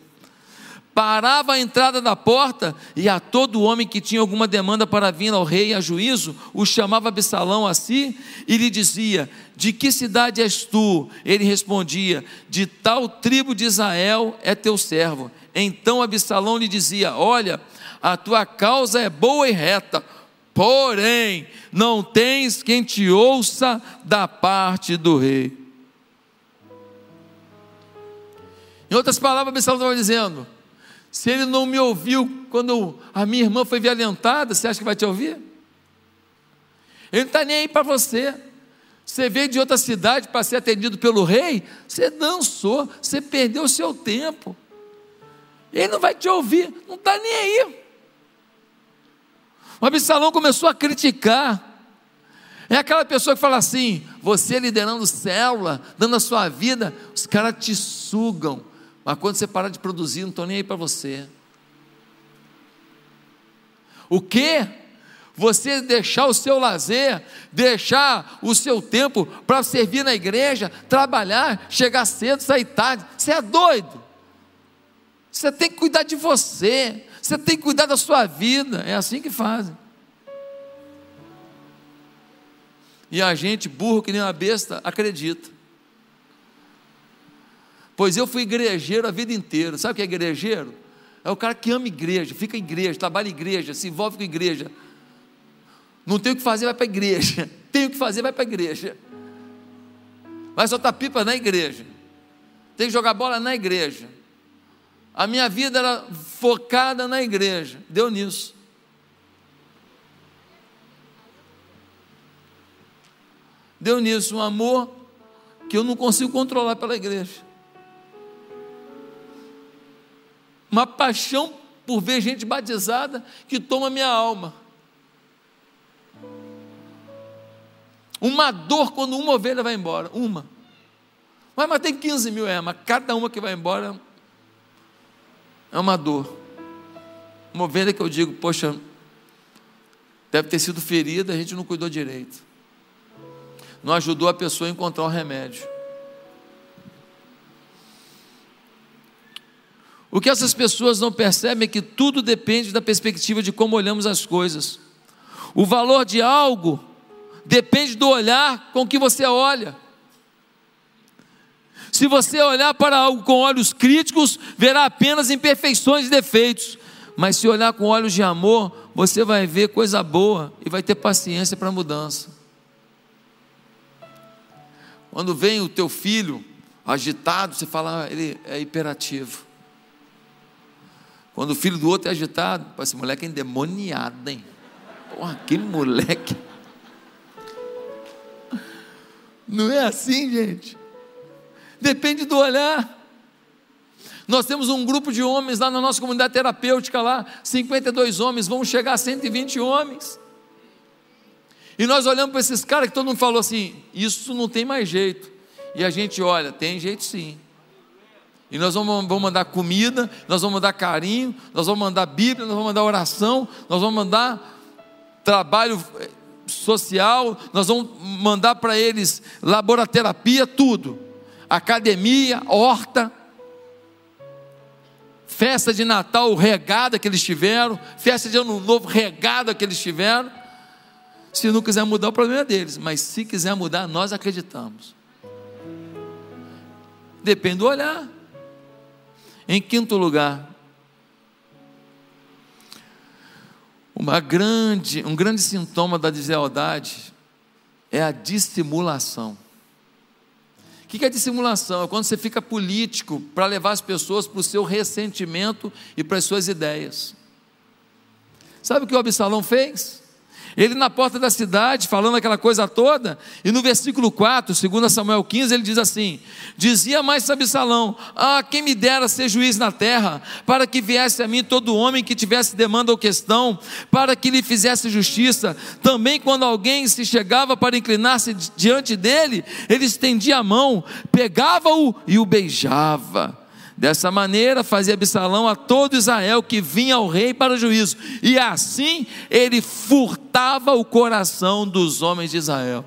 parava a entrada da porta e a todo homem que tinha alguma demanda para vir ao rei a juízo, o chamava Absalão a si e lhe dizia: De que cidade és tu? Ele respondia: De tal tribo de Israel é teu servo. Então Absalão lhe dizia: Olha, a tua causa é boa e reta, porém não tens quem te ouça da parte do rei. Em outras palavras, Absalão estava dizendo: se ele não me ouviu quando a minha irmã foi violentada, você acha que vai te ouvir? Ele não está nem aí para você. Você veio de outra cidade para ser atendido pelo rei, você dançou, você perdeu o seu tempo. Ele não vai te ouvir, não está nem aí. O Absalão começou a criticar. É aquela pessoa que fala assim: você liderando célula, dando a sua vida, os caras te sugam. Mas quando você parar de produzir, não estou nem aí para você. O que? Você deixar o seu lazer, deixar o seu tempo para servir na igreja, trabalhar, chegar cedo, sair tarde. Você é doido. Você tem que cuidar de você. Você tem que cuidar da sua vida. É assim que fazem. E a gente, burro que nem uma besta, acredita. Pois eu fui igrejeiro a vida inteira. Sabe o que é igrejeiro? É o cara que ama igreja, fica em igreja, trabalha em igreja, se envolve com igreja. Não tem o que fazer, vai para a igreja. Tem o que fazer, vai para a igreja. Vai soltar pipa na igreja. Tem que jogar bola na igreja. A minha vida era focada na igreja. Deu nisso. Deu nisso um amor que eu não consigo controlar pela igreja. Uma paixão por ver gente batizada que toma minha alma. Uma dor quando uma ovelha vai embora, uma. Mas, mas tem 15 mil, é, mas cada uma que vai embora é uma dor. Uma ovelha que eu digo, poxa, deve ter sido ferida, a gente não cuidou direito. Não ajudou a pessoa a encontrar o remédio. O que essas pessoas não percebem é que tudo depende da perspectiva de como olhamos as coisas. O valor de algo depende do olhar com que você olha. Se você olhar para algo com olhos críticos, verá apenas imperfeições e defeitos. Mas se olhar com olhos de amor, você vai ver coisa boa e vai ter paciência para a mudança. Quando vem o teu filho agitado, você fala, ah, ele é hiperativo. Quando o filho do outro é agitado, esse moleque é endemoniado, hein? Porra, que moleque. Não é assim, gente. Depende do olhar. Nós temos um grupo de homens lá na nossa comunidade terapêutica lá, 52 homens, vão chegar a 120 homens. E nós olhamos para esses caras que todo mundo falou assim: isso não tem mais jeito. E a gente olha, tem jeito sim. E nós vamos, vamos mandar comida, nós vamos mandar carinho, nós vamos mandar Bíblia, nós vamos mandar oração, nós vamos mandar trabalho eh, social, nós vamos mandar para eles laboraterapia, tudo. Academia, horta, festa de Natal regada que eles tiveram, festa de Ano Novo regada que eles tiveram. Se não quiser mudar, o problema é deles, mas se quiser mudar, nós acreditamos. Depende do olhar. Em quinto lugar, uma grande, um grande sintoma da deslealdade é a dissimulação. O que é dissimulação? É quando você fica político para levar as pessoas para o seu ressentimento e para as suas ideias. Sabe o que o Absalão fez? Ele na porta da cidade, falando aquela coisa toda, e no versículo 4, 2 Samuel 15, ele diz assim: Dizia mais Absalão: Ah, quem me dera ser juiz na terra, para que viesse a mim todo homem que tivesse demanda ou questão, para que lhe fizesse justiça. Também quando alguém se chegava para inclinar-se diante dele, ele estendia a mão, pegava-o e o beijava. Dessa maneira fazia Absalão a todo Israel que vinha ao rei para o juízo, e assim ele furtava o coração dos homens de Israel.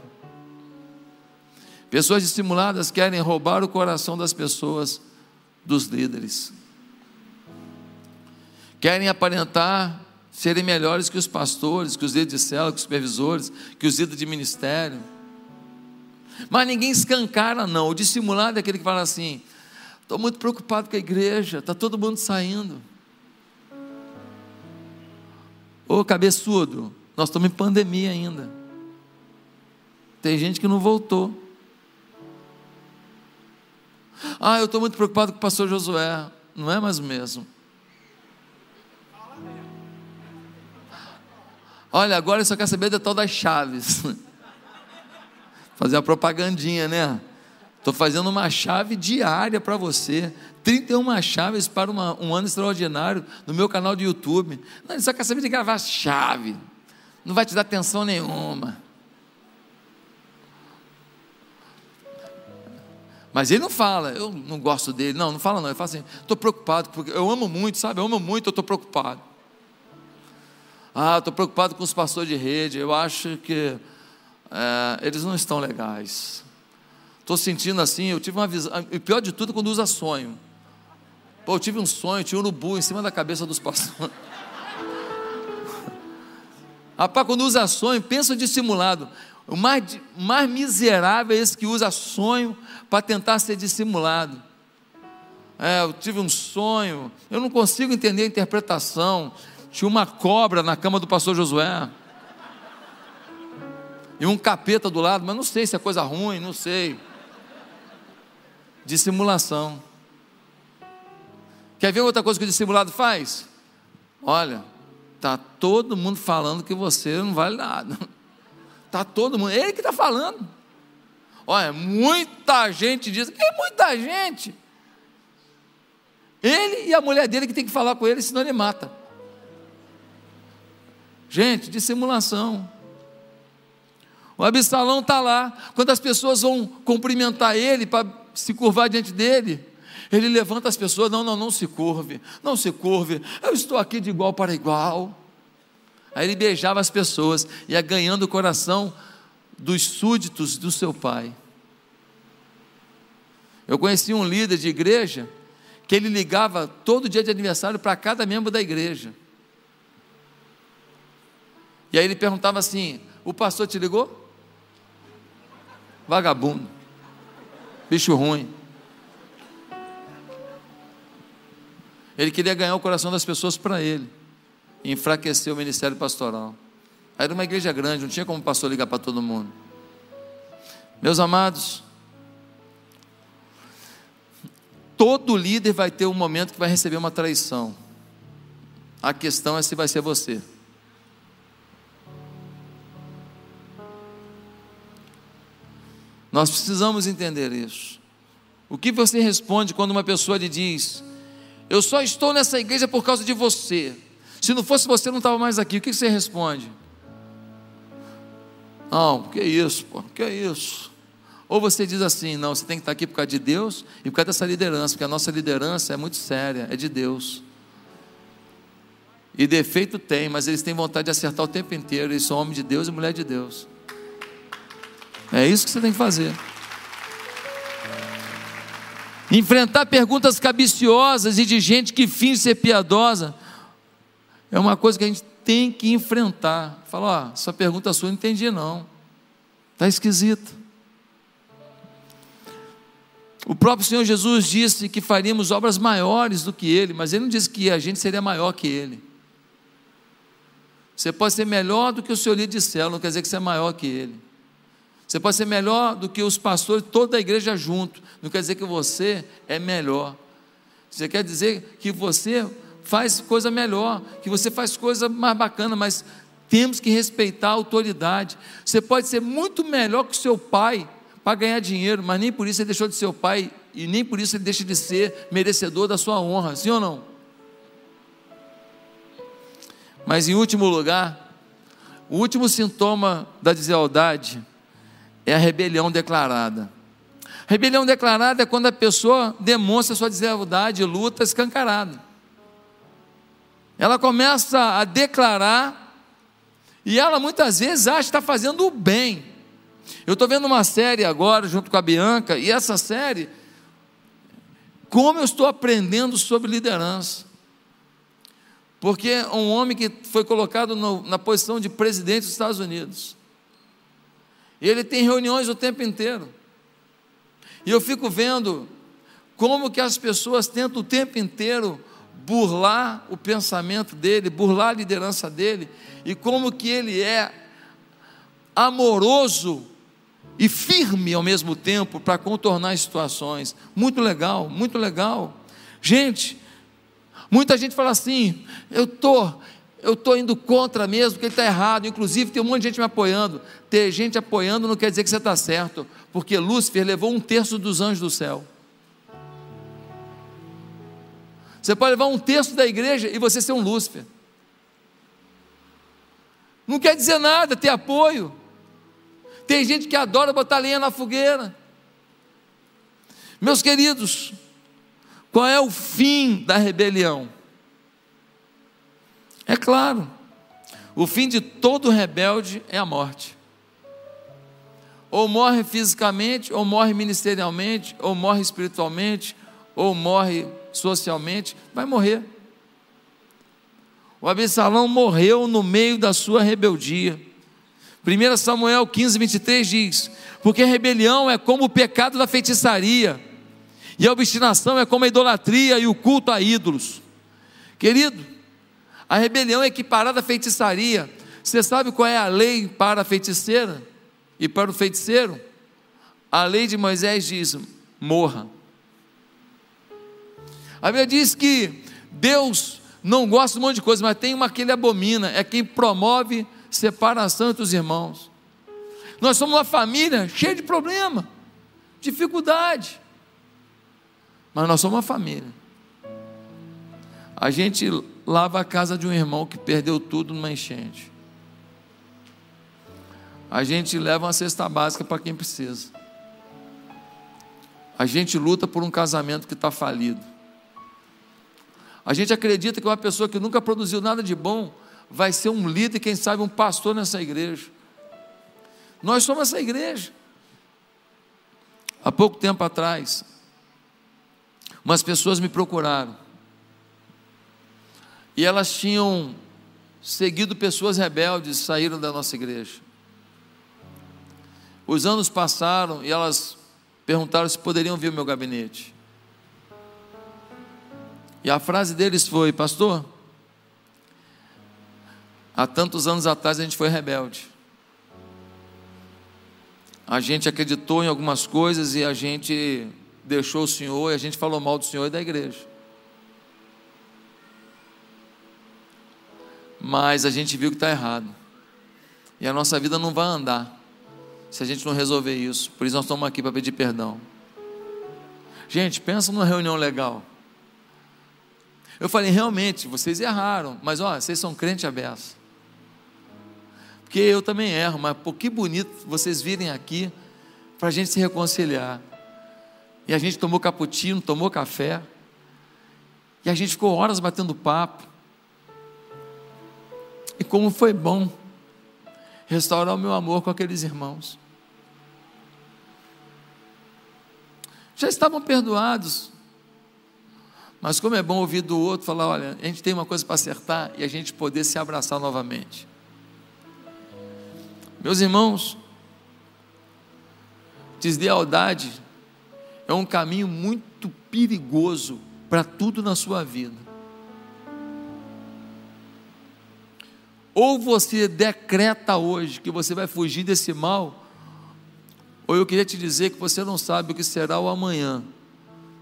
Pessoas dissimuladas querem roubar o coração das pessoas, dos líderes. Querem aparentar serem melhores que os pastores, que os líderes de célula, que os supervisores, que os líderes de ministério. Mas ninguém escancara, não. O dissimulado é aquele que fala assim: Estou muito preocupado com a igreja, está todo mundo saindo. Ô cabeçudo, Nós estamos em pandemia ainda. Tem gente que não voltou. Ah, eu estou muito preocupado com o pastor Josué. Não é mais o mesmo. Olha, agora eu só quero saber da tal das chaves. Fazer uma propagandinha, né? Estou fazendo uma chave diária para você. 31 chaves para uma, um ano extraordinário no meu canal do YouTube. Não, ele só quer saber de gravar chave. Não vai te dar atenção nenhuma. Mas ele não fala, eu não gosto dele. Não, não fala não. Ele fala assim, estou preocupado, porque eu amo muito, sabe? Eu amo muito, eu estou preocupado. Ah, estou preocupado com os pastores de rede. Eu acho que é, eles não estão legais. Estou sentindo assim, eu tive uma visão. E pior de tudo, quando usa sonho. Pô, eu tive um sonho, tinha um urubu em cima da cabeça dos pastores. Rapaz, quando usa sonho, pensa dissimulado. O mais, mais miserável é esse que usa sonho para tentar ser dissimulado. É, eu tive um sonho, eu não consigo entender a interpretação. Tinha uma cobra na cama do pastor Josué. E um capeta do lado, mas não sei se é coisa ruim, não sei. Dissimulação. Quer ver outra coisa que o dissimulado faz? Olha, tá todo mundo falando que você não vale nada. Tá todo mundo, ele que está falando. Olha, muita gente diz, que muita gente. Ele e a mulher dele que tem que falar com ele, senão ele mata. Gente, dissimulação. O Absalão está lá, quando as pessoas vão cumprimentar ele para se curvar diante dele, ele levanta as pessoas, não, não, não se curve, não se curve, eu estou aqui de igual para igual. Aí ele beijava as pessoas, ia ganhando o coração dos súditos do seu pai. Eu conheci um líder de igreja que ele ligava todo dia de aniversário para cada membro da igreja. E aí ele perguntava assim: O pastor te ligou? Vagabundo, bicho ruim. Ele queria ganhar o coração das pessoas para ele, enfraquecer o ministério pastoral. Era uma igreja grande, não tinha como o pastor ligar para todo mundo. Meus amados, todo líder vai ter um momento que vai receber uma traição. A questão é se vai ser você. Nós precisamos entender isso. O que você responde quando uma pessoa lhe diz: Eu só estou nessa igreja por causa de você. Se não fosse você, não estava mais aqui. O que você responde? Não, que isso, pô, que isso. Ou você diz assim: Não, você tem que estar aqui por causa de Deus e por causa dessa liderança, porque a nossa liderança é muito séria, é de Deus. E defeito tem, mas eles têm vontade de acertar o tempo inteiro. Eles são homem de Deus e mulher de Deus. É isso que você tem que fazer. Enfrentar perguntas cabiciosas e de gente que finge ser piedosa é uma coisa que a gente tem que enfrentar. Fala, ó, essa pergunta sua eu não entendi não. Está esquisito. O próprio Senhor Jesus disse que faríamos obras maiores do que Ele, mas Ele não disse que a gente seria maior que Ele. Você pode ser melhor do que o seu líder de célula, não quer dizer que você é maior que Ele. Você pode ser melhor do que os pastores, toda a igreja junto. Não quer dizer que você é melhor. Você quer dizer que você faz coisa melhor, que você faz coisa mais bacana, mas temos que respeitar a autoridade. Você pode ser muito melhor que o seu pai para ganhar dinheiro, mas nem por isso ele deixou de ser o pai e nem por isso ele deixa de ser merecedor da sua honra, sim ou não? Mas em último lugar, o último sintoma da deslealdade é a rebelião declarada. Rebelião declarada é quando a pessoa demonstra sua deslealdade luta escancarada. Ela começa a declarar e ela muitas vezes acha que está fazendo o bem. Eu estou vendo uma série agora junto com a Bianca e essa série, como eu estou aprendendo sobre liderança. Porque um homem que foi colocado no, na posição de presidente dos Estados Unidos, e ele tem reuniões o tempo inteiro. E eu fico vendo como que as pessoas tentam o tempo inteiro burlar o pensamento dele, burlar a liderança dele, e como que ele é amoroso e firme ao mesmo tempo para contornar as situações. Muito legal, muito legal. Gente, muita gente fala assim: eu tô, eu tô indo contra mesmo, porque ele está errado. Inclusive tem um monte de gente me apoiando. Ter gente apoiando não quer dizer que você está certo, porque Lúcifer levou um terço dos anjos do céu. Você pode levar um terço da igreja e você ser um Lúcifer. Não quer dizer nada ter apoio. Tem gente que adora botar lenha na fogueira. Meus queridos, qual é o fim da rebelião? É claro, o fim de todo rebelde é a morte. Ou morre fisicamente, ou morre ministerialmente, ou morre espiritualmente, ou morre socialmente, vai morrer. O Absalão morreu no meio da sua rebeldia. 1 Samuel 15, 23 diz: Porque a rebelião é como o pecado da feitiçaria, e a obstinação é como a idolatria e o culto a ídolos. Querido, a rebelião é equiparada à feitiçaria. Você sabe qual é a lei para a feiticeira e para o feiticeiro? A lei de Moisés diz: morra. A Bíblia diz que Deus não gosta de um monte de coisa, mas tem uma que ele abomina, é quem promove separação entre os irmãos. Nós somos uma família cheia de problema, dificuldade. Mas nós somos uma família. A gente lava a casa de um irmão que perdeu tudo numa enchente. A gente leva uma cesta básica para quem precisa. A gente luta por um casamento que está falido. A gente acredita que uma pessoa que nunca produziu nada de bom vai ser um líder, quem sabe um pastor nessa igreja. Nós somos essa igreja. Há pouco tempo atrás, umas pessoas me procuraram. E elas tinham seguido pessoas rebeldes, saíram da nossa igreja. Os anos passaram e elas perguntaram se poderiam vir ao meu gabinete. E a frase deles foi: Pastor, Há tantos anos atrás a gente foi rebelde. A gente acreditou em algumas coisas e a gente deixou o Senhor e a gente falou mal do Senhor e da igreja. Mas a gente viu que está errado. E a nossa vida não vai andar se a gente não resolver isso. Por isso nós estamos aqui para pedir perdão. Gente, pensa numa reunião legal. Eu falei, realmente, vocês erraram, mas ó, vocês são crente aberto. Porque eu também erro, mas pô, que bonito vocês virem aqui para a gente se reconciliar. E a gente tomou cappuccino, tomou café. E a gente ficou horas batendo papo. E como foi bom restaurar o meu amor com aqueles irmãos. Já estavam perdoados. Mas como é bom ouvir do outro falar, olha, a gente tem uma coisa para acertar e a gente poder se abraçar novamente. Meus irmãos, deslealdade é um caminho muito perigoso para tudo na sua vida. Ou você decreta hoje que você vai fugir desse mal, ou eu queria te dizer que você não sabe o que será o amanhã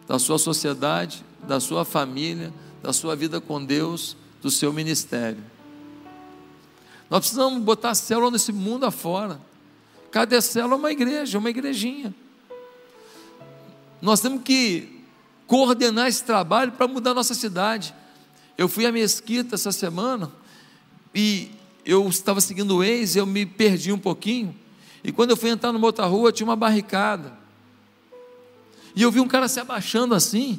da sua sociedade, da sua família, da sua vida com Deus, do seu ministério. Nós precisamos botar célula nesse mundo afora. Cada célula é uma igreja, uma igrejinha. Nós temos que coordenar esse trabalho para mudar a nossa cidade. Eu fui à mesquita essa semana e eu estava seguindo o ex, eu me perdi um pouquinho. E quando eu fui entrar numa outra rua, tinha uma barricada. E eu vi um cara se abaixando assim.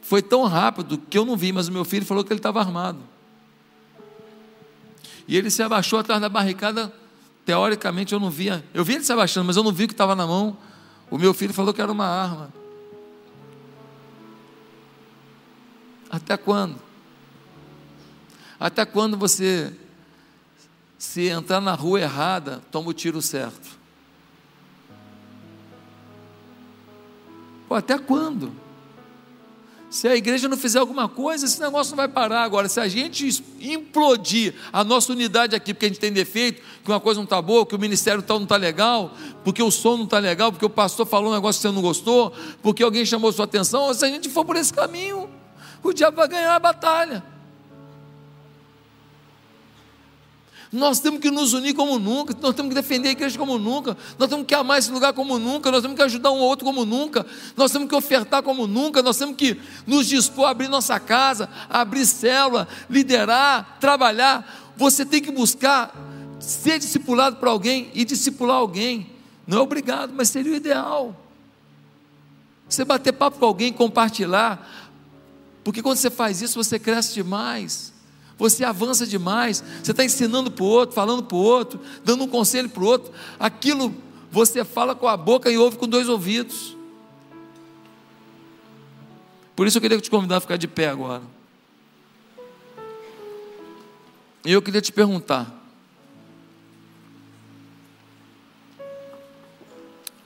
Foi tão rápido que eu não vi, mas o meu filho falou que ele estava armado. E ele se abaixou atrás da barricada. Teoricamente eu não via. Eu vi ele se abaixando, mas eu não vi o que estava na mão. O meu filho falou que era uma arma. Até quando? Até quando você, se entrar na rua errada, toma o tiro certo? Pô, até quando? Se a igreja não fizer alguma coisa, esse negócio não vai parar. Agora, se a gente implodir a nossa unidade aqui, porque a gente tem defeito, que uma coisa não está boa, que o ministério tal não está legal, porque o som não está legal, porque o pastor falou um negócio que você não gostou, porque alguém chamou sua atenção, se a gente for por esse caminho, o diabo vai ganhar a batalha. Nós temos que nos unir como nunca, nós temos que defender a igreja como nunca, nós temos que amar esse lugar como nunca, nós temos que ajudar um outro como nunca, nós temos que ofertar como nunca, nós temos que nos dispor a abrir nossa casa, abrir célula, liderar, trabalhar. Você tem que buscar ser discipulado para alguém e discipular alguém. Não é obrigado, mas seria o ideal. Você bater papo com alguém, compartilhar, porque quando você faz isso, você cresce demais você avança demais, você está ensinando para o outro, falando para o outro, dando um conselho para o outro, aquilo você fala com a boca e ouve com dois ouvidos. Por isso eu queria te convidar a ficar de pé agora. E eu queria te perguntar: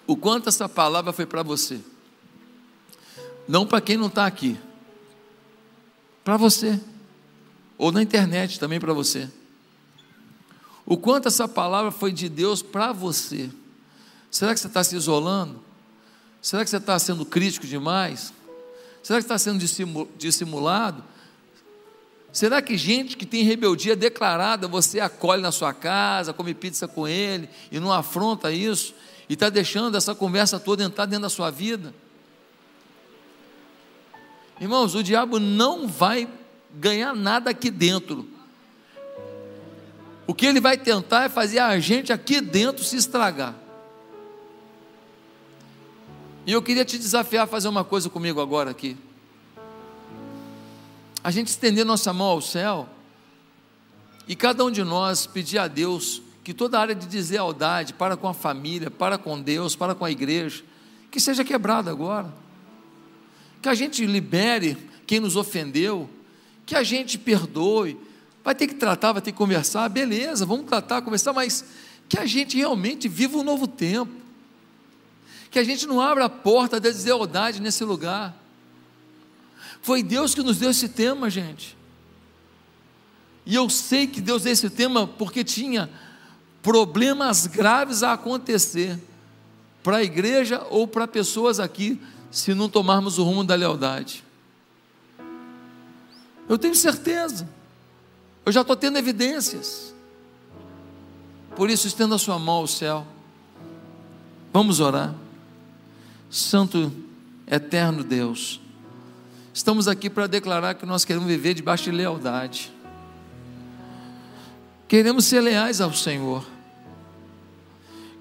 o quanto essa palavra foi para você? Não para quem não está aqui, para você ou na internet também para você. O quanto essa palavra foi de Deus para você. Será que você está se isolando? Será que você está sendo crítico demais? Será que está sendo dissimulado? Será que gente que tem rebeldia declarada, você acolhe na sua casa, come pizza com ele e não afronta isso? E está deixando essa conversa toda entrar dentro da sua vida? Irmãos, o diabo não vai ganhar nada aqui dentro. O que ele vai tentar é fazer a gente aqui dentro se estragar. E eu queria te desafiar a fazer uma coisa comigo agora aqui. A gente estender nossa mão ao céu e cada um de nós pedir a Deus que toda área de deslealdade para com a família, para com Deus, para com a igreja, que seja quebrada agora. Que a gente libere quem nos ofendeu, que a gente perdoe. Vai ter que tratar, vai ter que conversar, beleza, vamos tratar, conversar, mas que a gente realmente viva um novo tempo. Que a gente não abra a porta da deslealdade nesse lugar. Foi Deus que nos deu esse tema, gente. E eu sei que Deus deu esse tema porque tinha problemas graves a acontecer para a igreja ou para pessoas aqui, se não tomarmos o rumo da lealdade. Eu tenho certeza. Eu já estou tendo evidências. Por isso, estenda a sua mão ao céu. Vamos orar. Santo, eterno Deus, estamos aqui para declarar que nós queremos viver debaixo de lealdade. Queremos ser leais ao Senhor.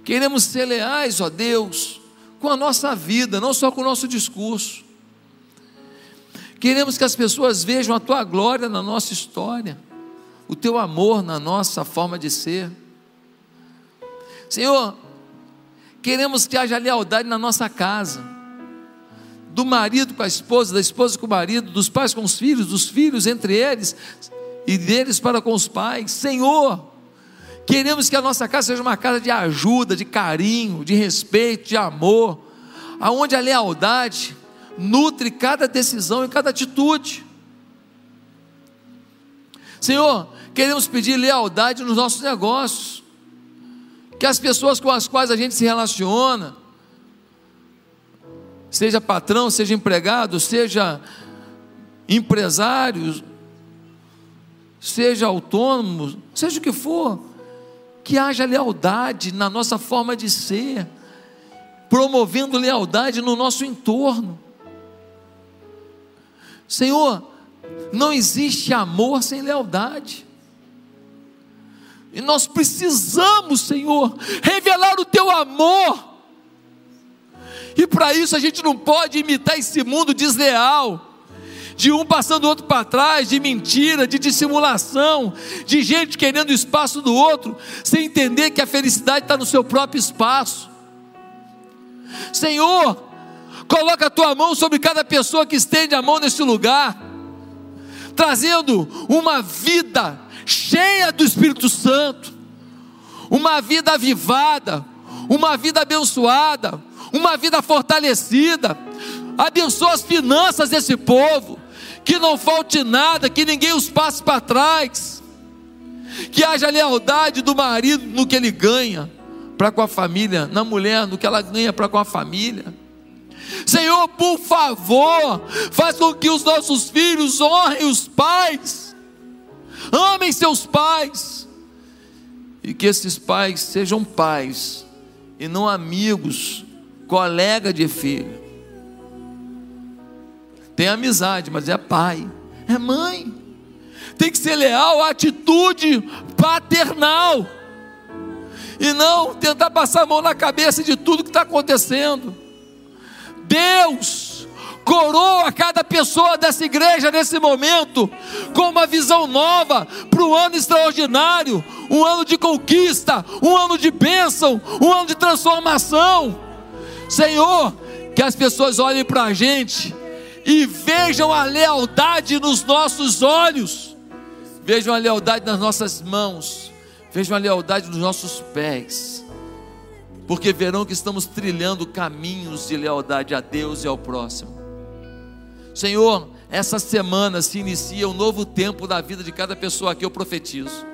Queremos ser leais, ó Deus, com a nossa vida, não só com o nosso discurso. Queremos que as pessoas vejam a tua glória na nossa história, o teu amor na nossa forma de ser. Senhor, queremos que haja lealdade na nossa casa, do marido com a esposa, da esposa com o marido, dos pais com os filhos, dos filhos entre eles e deles para com os pais. Senhor, queremos que a nossa casa seja uma casa de ajuda, de carinho, de respeito, de amor, aonde a lealdade nutre cada decisão e cada atitude. Senhor, queremos pedir lealdade nos nossos negócios, que as pessoas com as quais a gente se relaciona, seja patrão, seja empregado, seja empresário, seja autônomo, seja o que for, que haja lealdade na nossa forma de ser, promovendo lealdade no nosso entorno. Senhor, não existe amor sem lealdade. E nós precisamos, Senhor, revelar o teu amor. E para isso a gente não pode imitar esse mundo desleal, de um passando o outro para trás, de mentira, de dissimulação, de gente querendo o espaço do outro, sem entender que a felicidade está no seu próprio espaço. Senhor, Coloca a tua mão sobre cada pessoa que estende a mão nesse lugar, trazendo uma vida cheia do Espírito Santo, uma vida avivada, uma vida abençoada, uma vida fortalecida, abençoa as finanças desse povo, que não falte nada, que ninguém os passe para trás, que haja lealdade do marido no que ele ganha para com a família, na mulher no que ela ganha para com a família. Senhor, por favor, faz com que os nossos filhos honrem os pais, amem seus pais, e que esses pais sejam pais e não amigos, colega de filho. Tem amizade, mas é pai, é mãe. Tem que ser leal à atitude paternal. E não tentar passar a mão na cabeça de tudo que está acontecendo. Deus coroa cada pessoa dessa igreja nesse momento com uma visão nova para um ano extraordinário, um ano de conquista, um ano de bênção, um ano de transformação. Senhor, que as pessoas olhem para a gente e vejam a lealdade nos nossos olhos, vejam a lealdade nas nossas mãos, vejam a lealdade nos nossos pés, porque verão que estamos trilhando caminhos de lealdade a Deus e ao próximo. Senhor, essa semana se inicia um novo tempo na vida de cada pessoa que eu profetizo.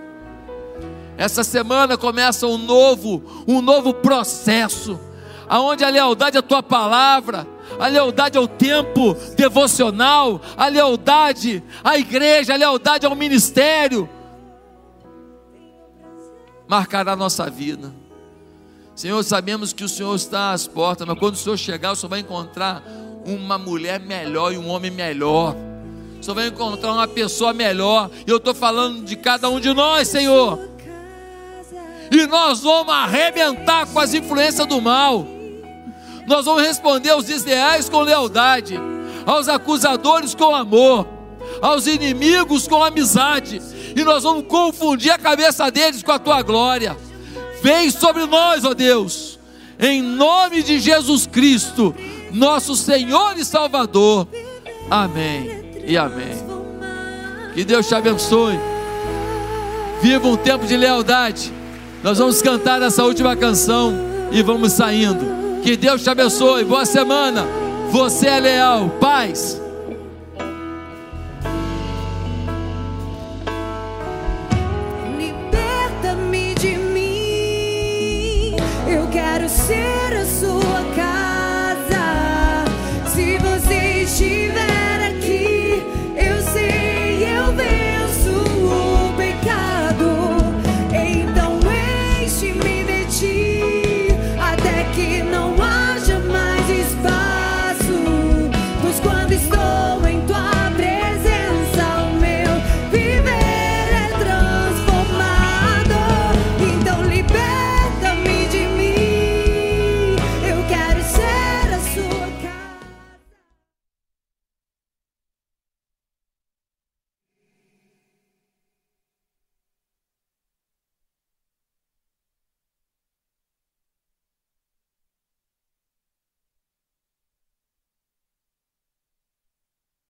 Essa semana começa um novo, um novo processo, aonde a lealdade à tua palavra, a lealdade ao tempo devocional, a lealdade à igreja, a lealdade ao ministério, marcará a nossa vida. Senhor, sabemos que o Senhor está às portas, mas quando o Senhor chegar, o Senhor vai encontrar uma mulher melhor e um homem melhor. O Senhor vai encontrar uma pessoa melhor. E eu estou falando de cada um de nós, Senhor. E nós vamos arrebentar com as influências do mal nós vamos responder aos desleais com lealdade, aos acusadores com amor, aos inimigos com amizade, e nós vamos confundir a cabeça deles com a tua glória. Vem sobre nós, ó Deus, em nome de Jesus Cristo, nosso Senhor e Salvador. Amém e amém. Que Deus te abençoe. Viva um tempo de lealdade. Nós vamos cantar essa última canção e vamos saindo. Que Deus te abençoe. Boa semana. Você é leal. Paz. conhecer a sua